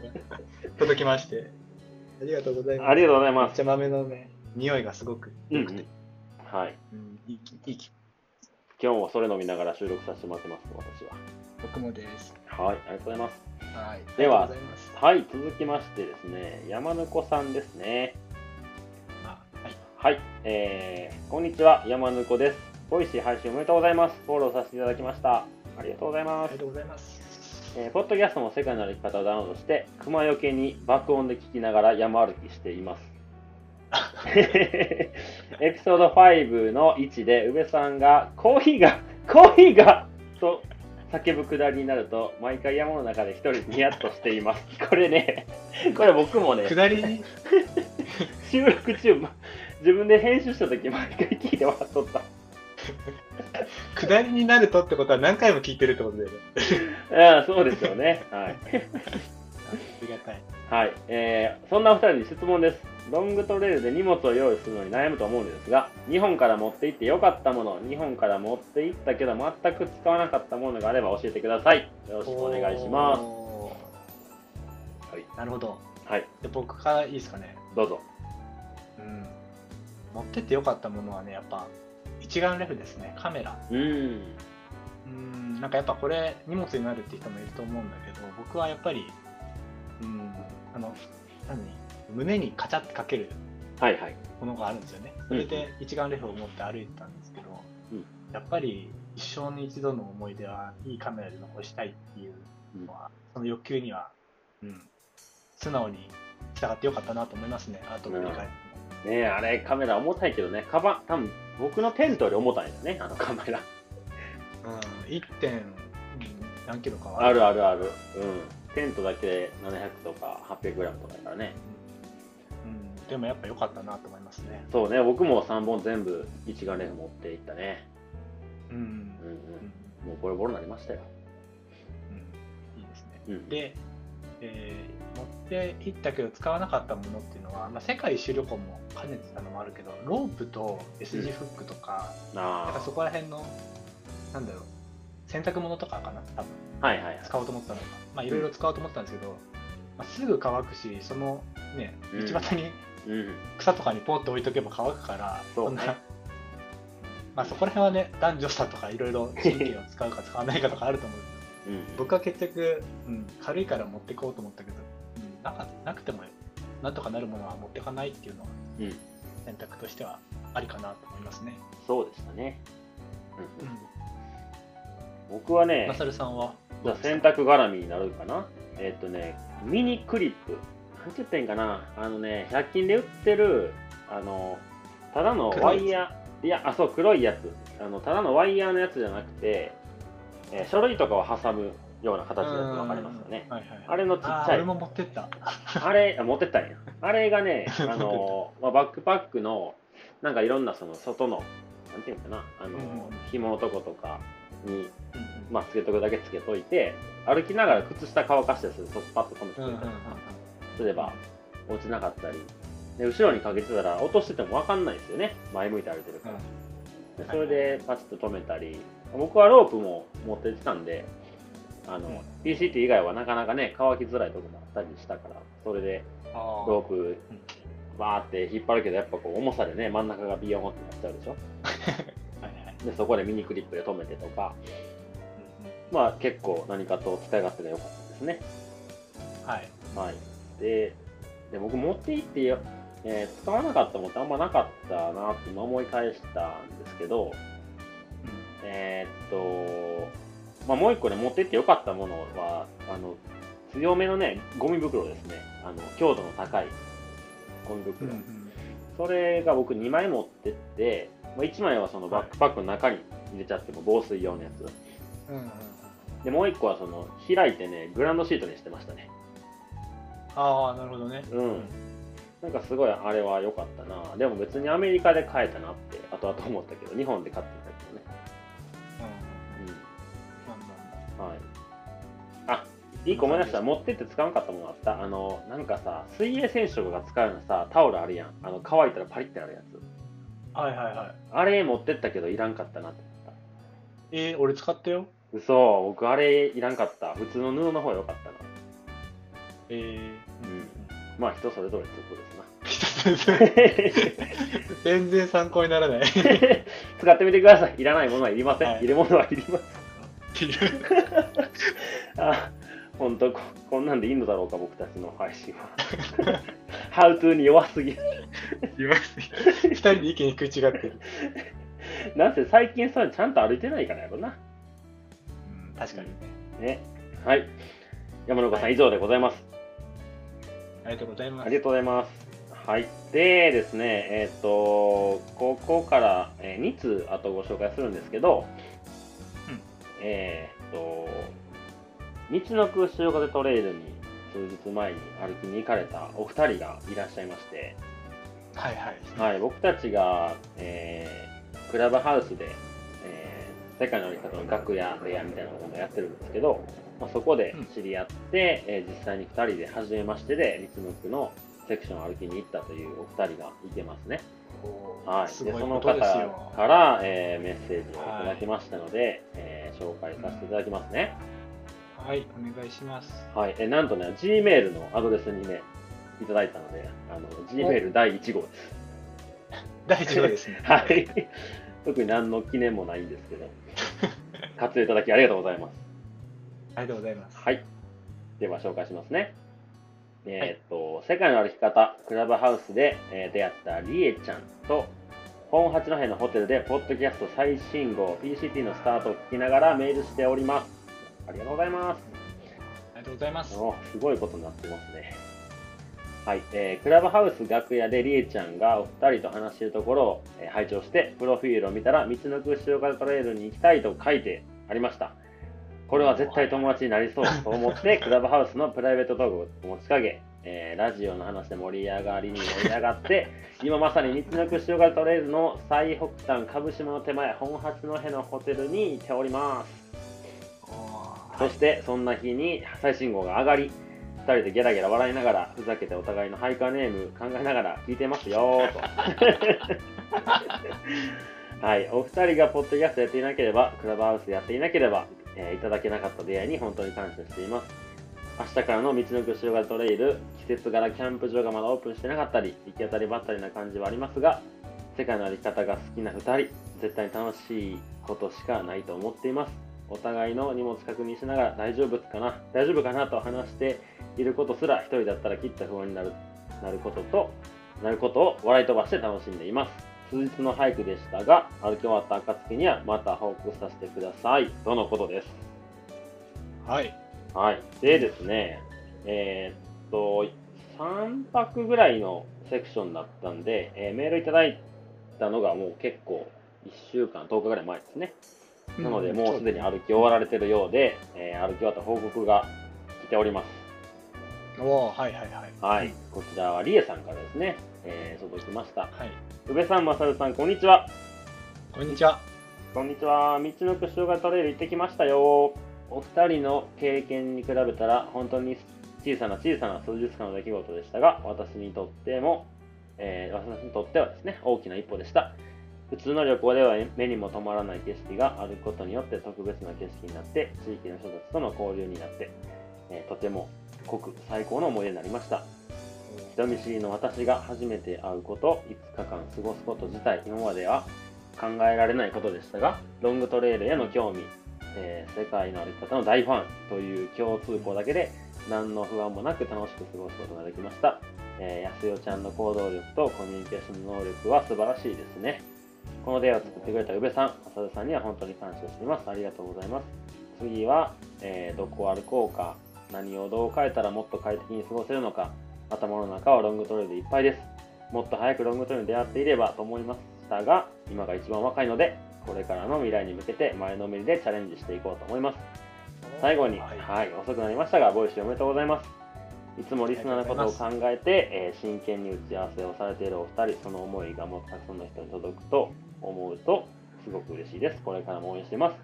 届きましてありがとうございますありがとうございます。めっちゃ豆のね匂いがすごく良くて、はい。うんいい気いい気今日もそれ飲みながら収録させてもらってます、私は。僕もですはい、ありがとうございます。はいでははい、続きましてですね、山ぬこさんですね。あはいはい、えー、こんにちは、山ぬこです。 Voicy配信おめでとうございます。フォローさせていただきました。ありがとうございますありが。とうございますえーポッドキャストも世界の歩き方をダウンロードして、熊よけに爆音で聞きながら山歩きしています。エピソード5の1で、宇部さんが、コーヒーが、コーヒーがと叫ぶくだりになると、毎回山の中で一人ニヤッとしています。これね、これ僕もね、下りに？収録中、自分で編集した時毎回聞いて笑っとった。下りになるとってことは何回も聞いてるってことだよねああそうですよね。はい。ありがたいはい、えーそんなお二人に質問です。ロングトレイルで荷物を用意するのに悩むと思うんですが、日本から持って行ってよかったもの、日本から持って行ったけど全く使わなかったものがあれば教えてください。よろしくお願いします。はい。なるほど。はい、で僕からいいですかね。どうぞ。うん。持ってってよかったものはねやっぱ一眼レフですね。カメラ。うーん。うん。なんかやっぱこれ荷物になるって人もいると思うんだけど僕はやっぱりうん。あの何？胸にカチャってかけるはいはい。ものがあるんですよねそれで一眼レフを持って歩いてたんですけど、うんやっぱり一生に一度の思い出はいいカメラで残したいっていうのは、その欲求には、うん、素直に従ってよかったなと思いますね後で振り返ってもねえ、あれカメラ重たいけどね、カバン、多分僕のテントより重たいんだよね、あのカメラ。うん、1. 点うん何キロかはあるあるある。うん。テントだけで700とか 800g とかだからね。うん、でもやっぱ良かったなと思いますね。そうね、僕も3本全部一眼レフ持っていったね。うん、うんうんうん。もうボロボロになりましたよ。うん、いいですね。うん。で、えー持って行ったけど使わなかったものっていうのは、まあ、世界一周旅行も兼ねてたのもあるけど、ロープと S 字フックとか、なんかあそこら辺の、なんだろう、洗濯物とかかな、多分はいはいはい。使おうと思ったのが、まあいろいろ使おうと思ったんですけど、まあ、すぐ乾くし、そのね、うん道端にうん。草とかにポッと置いとけば乾くから、そん。な、まあそこら辺はね、男女差とかいろいろ神経を使うか使わないかとかあると思う。うん。僕は結局、うん、軽いから持ってこうと思ったけど、うん、なかなくてもなん。とかなるものは持ってかないっていうのはうん。選択としてはありかなと思いますね。そうでしたね。うん。僕はね。マ、サルさん。はじゃあ洗濯絡みになるかな。えっ、とね、ミニクリップ。なんて言ってんかな？あのね、100均で売ってる、あの、ただのワイヤー、いや、あ、そう、黒いやつ。あの、ただのワイヤーのやつじゃなくて、えー書類とかを挟むような形のやつわかりますよね。はいはいはい、あれのちっちゃい。あー俺も持ってった。あれ、あ持ってったんや。あれがね、あの、まあ、バックパックの、なんかいろんなその外の、なんていうのかな、あの、うん紐のとことかに、まあ、つけとくだけつけといて、歩きながら靴下乾かしたりすると、パッと止めてくれたりうんうんうんうんすれば、落ちなかったり、で後ろにかけてたら、落としてても分かんないですよね。前向いて歩いてるから。でそれでパチッと止めたり、僕はロープも持ってってたんで、あの、うん PCT 以外はなかなかね、乾きづらいとこもあったりしたから、それでロープバーって引っ張るけど、やっぱこう重さでね、真ん中がビヨーンってなっちゃうでしょ？はいはいで、そこでミニクリップで止めてとか、うんまあ結構何かと使い勝手が良かったですね。うんはい。はい。で、で僕持って行ってよ、えー使わなかったものってあんまなかったなって今思い返したんですけど、えーっと、まあ、もう一個ね、持ってってよかったものは、あの、強めのね、ゴミ袋ですね。あの、強度の高いゴミうん袋。うんそれが僕2枚持ってって、まあ、1枚はそのバックパックの中に入れちゃっても防水用のやつ。うんうんうんで、もう1個はその開いてね、グランドシートにしてましたね。ああ、なるほどね。うん。なんかすごいあれは良かったな。でも別にアメリカで買えたなって後々思ったけど、日本で買ってたけどね。うんはい。あ、いい個思い出した。持ってって使わなかったものあった。あの、なんかさ、水泳選手とかが使うようなさ、タオルあるやん。あの、乾いたらパリってなるやつ。はいはいはい。あれ持ってったけどいらんかったなって思った。えー、俺使ったよ。嘘、僕あれいらんかった。普通の布の方が良かったな。えー、うんまあ人それぞれってことですな。全然参考にならない。使ってみてください。いらないものはいりません。はいい、るものはいります。あ、ほんとこ、こんなんでいいのだろうか、僕たちの配信は。ハウトゥーに弱すぎる。言わせ二人で意見食い違ってる。なんせ最近それちゃんと歩いてないからやろな。うん、確かにね。ね。はい。山中さん、以上でございます。ありがとうございます。ありがとうございます。はい。でですね、えっ、と、ここから、え2通あとご紹介するんですけど、うんえっ、と、道の空潮風トレイルに数日前に歩きに行かれたお二人がいらっしゃいまして、はいはい。はい、僕たちが、えークラブハウスで、えー世界の歩き方の楽屋部屋みたいなものをやってるんですけど、まあ、そこで知り合って、えー実際に2人で初めましてでリツノクのセクションを歩きに行ったというお二人がいてますね。はい、でその方。から、えーメッセージをいただきましたので、えー紹介させていただきますね。はい、お願いします。はい、えーなんとね、Gmail のアドレスにね、いただいたので、あの Gmail 第1号です。大丈夫ですね。はい。特に何の記念もないんですけど、活用いただきありがとうございます。ありがとうございます。はい。では紹介しますね。えーっと、世界の歩き方、クラブハウスで、えー出会ったりえちゃんと、本八戸のホテルで、ポッドキャスト最新号 PCT のスタートを聞きながらメールしております。ありがとうございます。ありがとうございます。おすごいことになってますね。はい、えークラブハウス楽屋でりえちゃんがお二人と話しているところを、えー拝聴して、プロフィールを見たら、道のく潮風トレイルに行きたいと書いてありました。これは絶対友達になりそうと思って、クラブハウスのプライベートトークを持ちかけ、えーラジオの話で盛り上がりに盛り上がって、今まさに道のく潮風トレイルの最北端株島の手前、本八戸のホテルにいております。おそしてそんな日に最新号が上がり、2人でゲラゲラ笑いながら、ふざけてお互いのハイカーネーム考えながら聞いてますよーと。はい、お二人がポッドキャストやっていなければ、クラブハウスやっていなければ、えーいただけなかった出会いに本当に感謝しています。明日からの道のく塩がトレイル、季節柄キャンプ場がまだオープンしてなかったり、行き当たりばったりな感じはありますが、世界のあり方が好きな2人、絶対に楽しいことしかないと思っています。お互いの荷物確認しながら大丈夫かな、大丈夫かなと話していることすら、一人だったらきっと不安になるなることと、なることを笑い飛ばして楽しんでいます。数日の俳句でしたが、歩き終わった暁にはまた報告させてください。とのことです。はい。はい。でですね、えーっと、3泊ぐらいのセクションだったんで、えーメールいただいたのがもう結構1週間、10日ぐらい前ですね。なので、もうすでに歩き終わられてるようで、えー歩き終わった報告が来ております。おおはいはいはい。はい。こちらはリエさんからですね、えー届きました。はい。宇部さん、まさるさん、こんにちは。こんにちは。こんにちは。道のく塩がトレイル行ってきましたよ。お二人の経験に比べたら、本当に小さな小さな数日間の出来事でしたが、私にとっても、えー私にとってはですね、大きな一歩でした。普通の旅行では目にも止まらない景色があることによって特別な景色になって、地域の人たちとの交流になって、えーとても濃く最高の思い出になりました。人見知りの私が初めて会うこと、5日間過ごすこと自体、今までは考えられないことでしたが、ロングトレイルへの興味、えー世界の歩き方の大ファンという共通項だけで、何の不安もなく楽しく過ごすことができました。えー、やすよちゃんの行動力とコミュニケーション能力は素晴らしいですね。この出会いを作ってくれた宇部さん、浅田さんには本当に感謝しています。ありがとうございます。次は、えーどこを歩こうか、何をどう変えたらもっと快適に過ごせるのか、頭の中はロングトレイルでいっぱいです。もっと早くロングトレイルに出会っていればと思いましたが、今が一番若いので、これからの未来に向けて前のめりでチャレンジしていこうと思います。最後に、ははいい、遅くなりましたが、 Voicyおめでとうございます。いつもリスナーのことを考えて、えー真剣に打ち合わせをされているお二人、その思いがもっとたくさんの人に届くと思うと、すごく嬉しいです。これからも応援しています。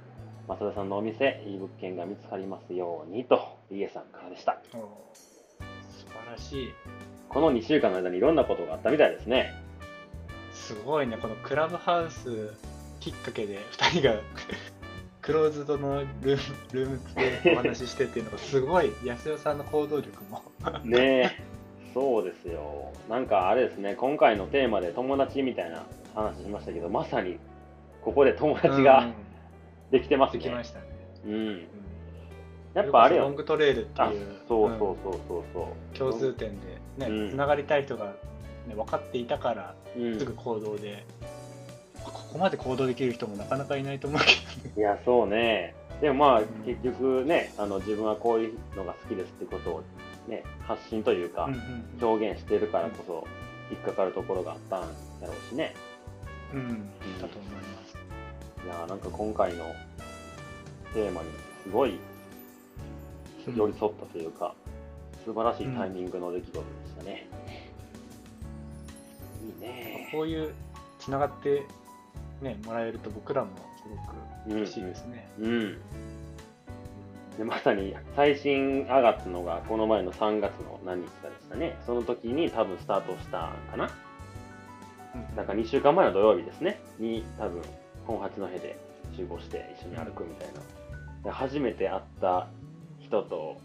増田さんのお店、いい物件が見つかりますようにと、リエさんからでした。素晴らしい。この2週間の間にいろんなことがあったみたいですね。すごいね、このクラブハウスきっかけで2人が クローズドのルームルームでお話ししてっていうのがすごい、安代さんの行動力も。ねえ、そうですよ。なんかあれですね、今回のテーマで友達みたいな話しましたけど、まさにここで友達うんができてますね。できましたね。うん。うんやっぱあれよロン。グトレイルってあいう、そううんそうそうそうそう。共通点でね、うんつながりたい人が、ね、分かっていたからうんすぐ行動で、ここまで行動できる人もなかなかいないと思うけどね。いや、そうね。でもまあ、うん結局ね、あの自分はこういうのが好きですってことをね、発信というか、うんうん表現してるからこそ、引っかかるところがあったんやろうしね。だと思います。いや、なん。か今回のテーマにすごい寄り添ったというか、素晴らしいタイミングの出来事でしたね。いいね。こういうつながって、ね、もらえると僕らもすごくうん。嬉しいですね。うん。でまさに最新上がったのがこの前の3月の何日かでしたね。その時に多分スタートしたかな。うんなんか2週間前の土曜日ですね。に多分本八戸で集合して一緒に歩くみたいな。で初めて会った人と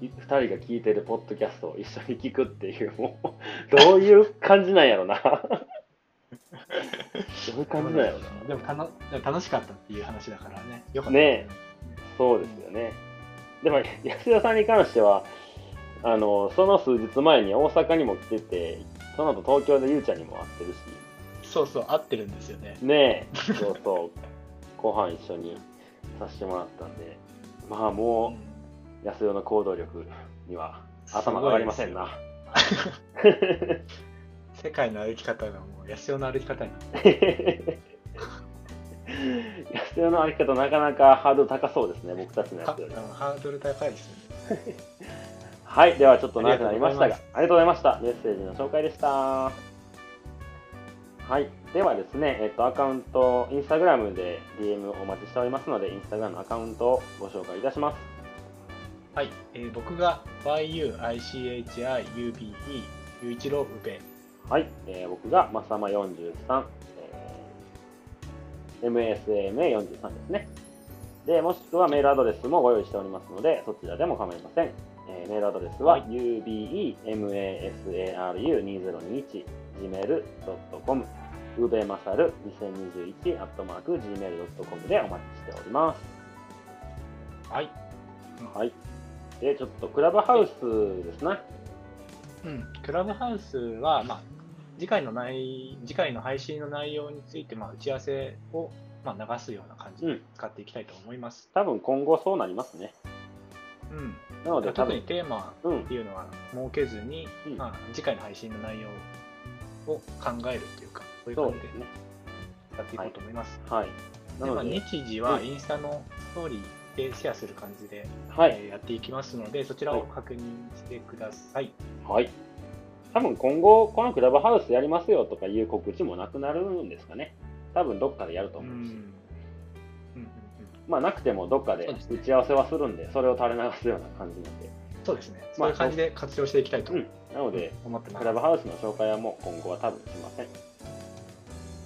2人が聞いてるポッドキャストを一緒に聞くっていう、もう、どういう感じなんやろな。どういう感じなんやろな。でも楽しかったっていう話だからね。よかったねそうですよね。でも、安田さんに関しては、あの、その数日前に大阪にも来てて、その後東京でゆうちゃんにも会ってるし、そうそう、合ってるんですよね。ねえ、そうそう、ご飯一緒にさせてもらったんで、まあもう、安代の行動力には頭が上がりませんな。世界の歩き方がもう安代の歩き方になって 安代の歩き方なかなかハードル高そうですね、僕たちのやはつより。ハードル高いですよね。はい、ではちょっと長くなりましたが、あありがとうございました。メッセージの紹介でした。はい、ではですね、えっと、アカウント、インスタグラムで DM お待ちしておりますので、インスタグラムのアカウントをご紹介いたします。はい、えー僕が YUICHIUBE 雄一郎宇部はい、えー僕がまさま43、えー MSMA43 ですね。で、もしくはメールアドレスもご用意しておりますので、そちらでも構いません。えーメールアドレスは、はい ubemasaru2021gmail.com うべまさる2021 gmail.com でお待ちしております。はい。はい。で、ちょっとクラブハウスですね。うん。クラブハウスは、まあ、次回の内、次回の配信の内容について、まあ、打ち合わせを、まあ、流すような感じでうん使っていきたいと思います。多分今後そうなりますね。うん。なので、多特に分、テーマうんっ、ていうのは設けずに、うんまあ、次回の配信の内容を考えるっていうか、そういう感じで。やっていこうと思います。はい。なでまあ、ので、日時はうんインスタのストーリーでシェアする感じで、はい。えーやっていきますので、そちらを確認してください。はい。多分今後、このクラブハウスやりますよとかいう告知もなくなるんですかね。多分どっかでやると思うし。まあなくてもどっかで打ち合わせはするんで、それを垂れ流すような感じなんで。そうですね。そまあういう感じで活用していきたいとうん。なので、思ってます。クラブハウスの紹介はもう今後は多分しません。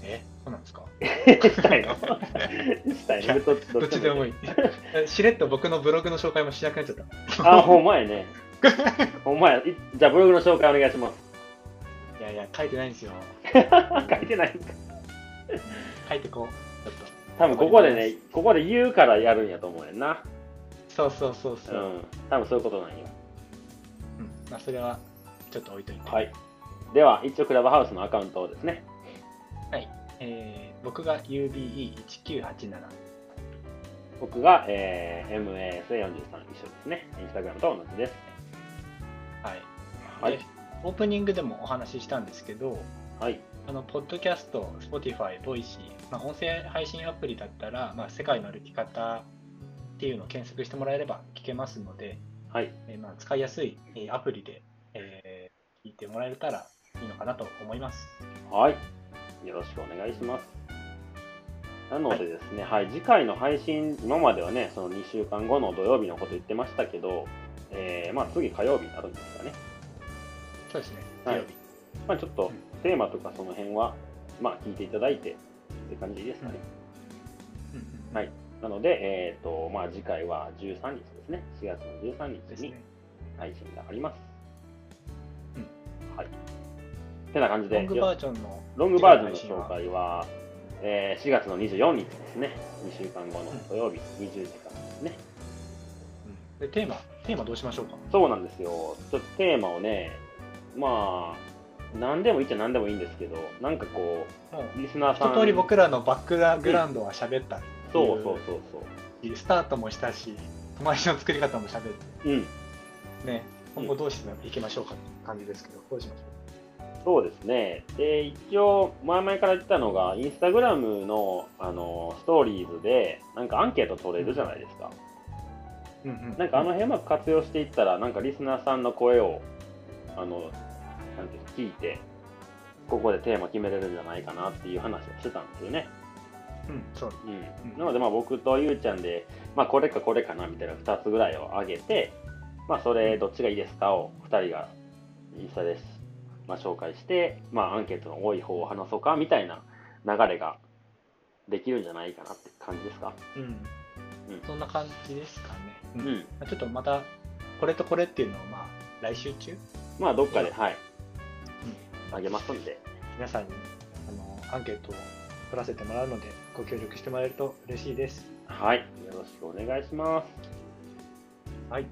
え、そうなんですか？したいの？したいの？どどっちでもいい。えしれっと僕のブログの紹介もしなくなっちゃった。あ、ほんまやね。ほんまや。いじゃあブログの紹介お願いします。いやいや、書いてないんですよ。書いてないんか。書いてこう。ちょっと。多分ここでね、ここで言うからやるんやと思うねんな。そうそうそううそう。うん。ん。多分そういうことなんよ。まあ、それはちょっと置いといて。はい。では、一応クラブハウスのアカウントをですね。えー僕が UBE1987。僕が、えー、MAS43 一緒ですね。インスタグラムと同じです。はい。はいで。オープニングでもお話ししたんですけど、はい。あの、ポッドキャスト、Spotify、Voicy、まあ、音声配信アプリだったら、まあ、世界の歩き方っていうのを検索してもらえれば聞けますので、はい。えーまあ、使いやすいえーアプリで、えー聞いてもらえたらいいのかなと思います。はい。よろしくお願いします。なのでですね、はい、次回の配信、今まではね、その2週間後の土曜日のこと言ってましたけど、えー、まあ次火曜日になるんですかね。そうですね、はい土曜日。まあちょっとうんテーマとかその辺は、まあ聞いていただいてって感じですかね。うんうんはいなので、えっ、と、まあ次回は13日ですね。4月の13日に。配信があります。うんはい。てな感じで、ロングバージョンのロングバージョンの紹介は、えー4月の24日ですね。2週間後の土曜日、20時からですね。うんでテーマ、テーマどうしましょうか？そうなんですよ。ちょっとテーマをね、まあ、何でもいいっちゃ何でもいいんですけど、なんかこもうう、リスナーさん。一通り僕らのバックグラウンドは喋った、そうそうそうそう。スタートもしたし、友達の作り方も喋って、うん。ね、今後どうしていきましょうかって感じですけど、どうしましょそうですね。で、一応、前々から言ったのが、インスタグラムの、あの、ストーリーズで、なんかアンケート取れるじゃないですか。う。うんうんなんかあの辺うまく活用していったら、なんかリスナーさんの声を、あの、なんていうの聞いて、ここでテーマ決めれるんじゃないかなっていう話をしてたんですよね。うん、そう。うん。うんなので、まあ僕とゆうちゃんで、まあこれかこれかなみたいな2つぐらいを上げて、まあそれどっちがいいですかを2人がインスタで、まあ、紹介して、まあアンケートの多い方を話そうかみたいな流れができるんじゃないかなって感じですか？うん。うんそんな感じですかね。うんうん。まあちょっとまた、これとこれっていうのを、まあ、来週中、まあどっかで、はい。あげますんで。皆さんにあのアンケートを取らせてもらうので、ご協力してもらえると嬉しいです。はい。よろしくお願いします。はい。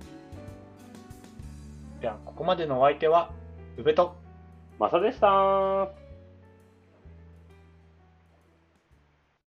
では、ここまでのお相手は、宇部と、まさでした